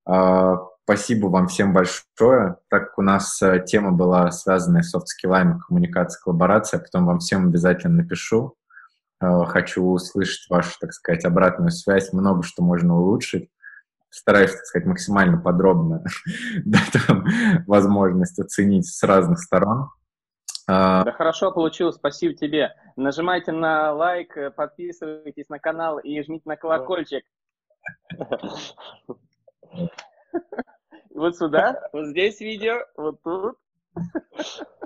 А, спасибо вам всем большое. Так как у нас э, тема была связана с софт-скиллами, коммуникация, коллаборация, потом вам всем обязательно напишу. А, хочу услышать вашу, так сказать, обратную связь, много что можно улучшить. Стараюсь, так сказать, максимально подробно [laughs] дать вам возможность оценить с разных сторон. А, да хорошо получилось, спасибо тебе. Нажимайте на лайк, э, подписывайтесь на канал и жмите на колокольчик. [laughs] Вот сюда, вот здесь видео, вот тут. [laughs]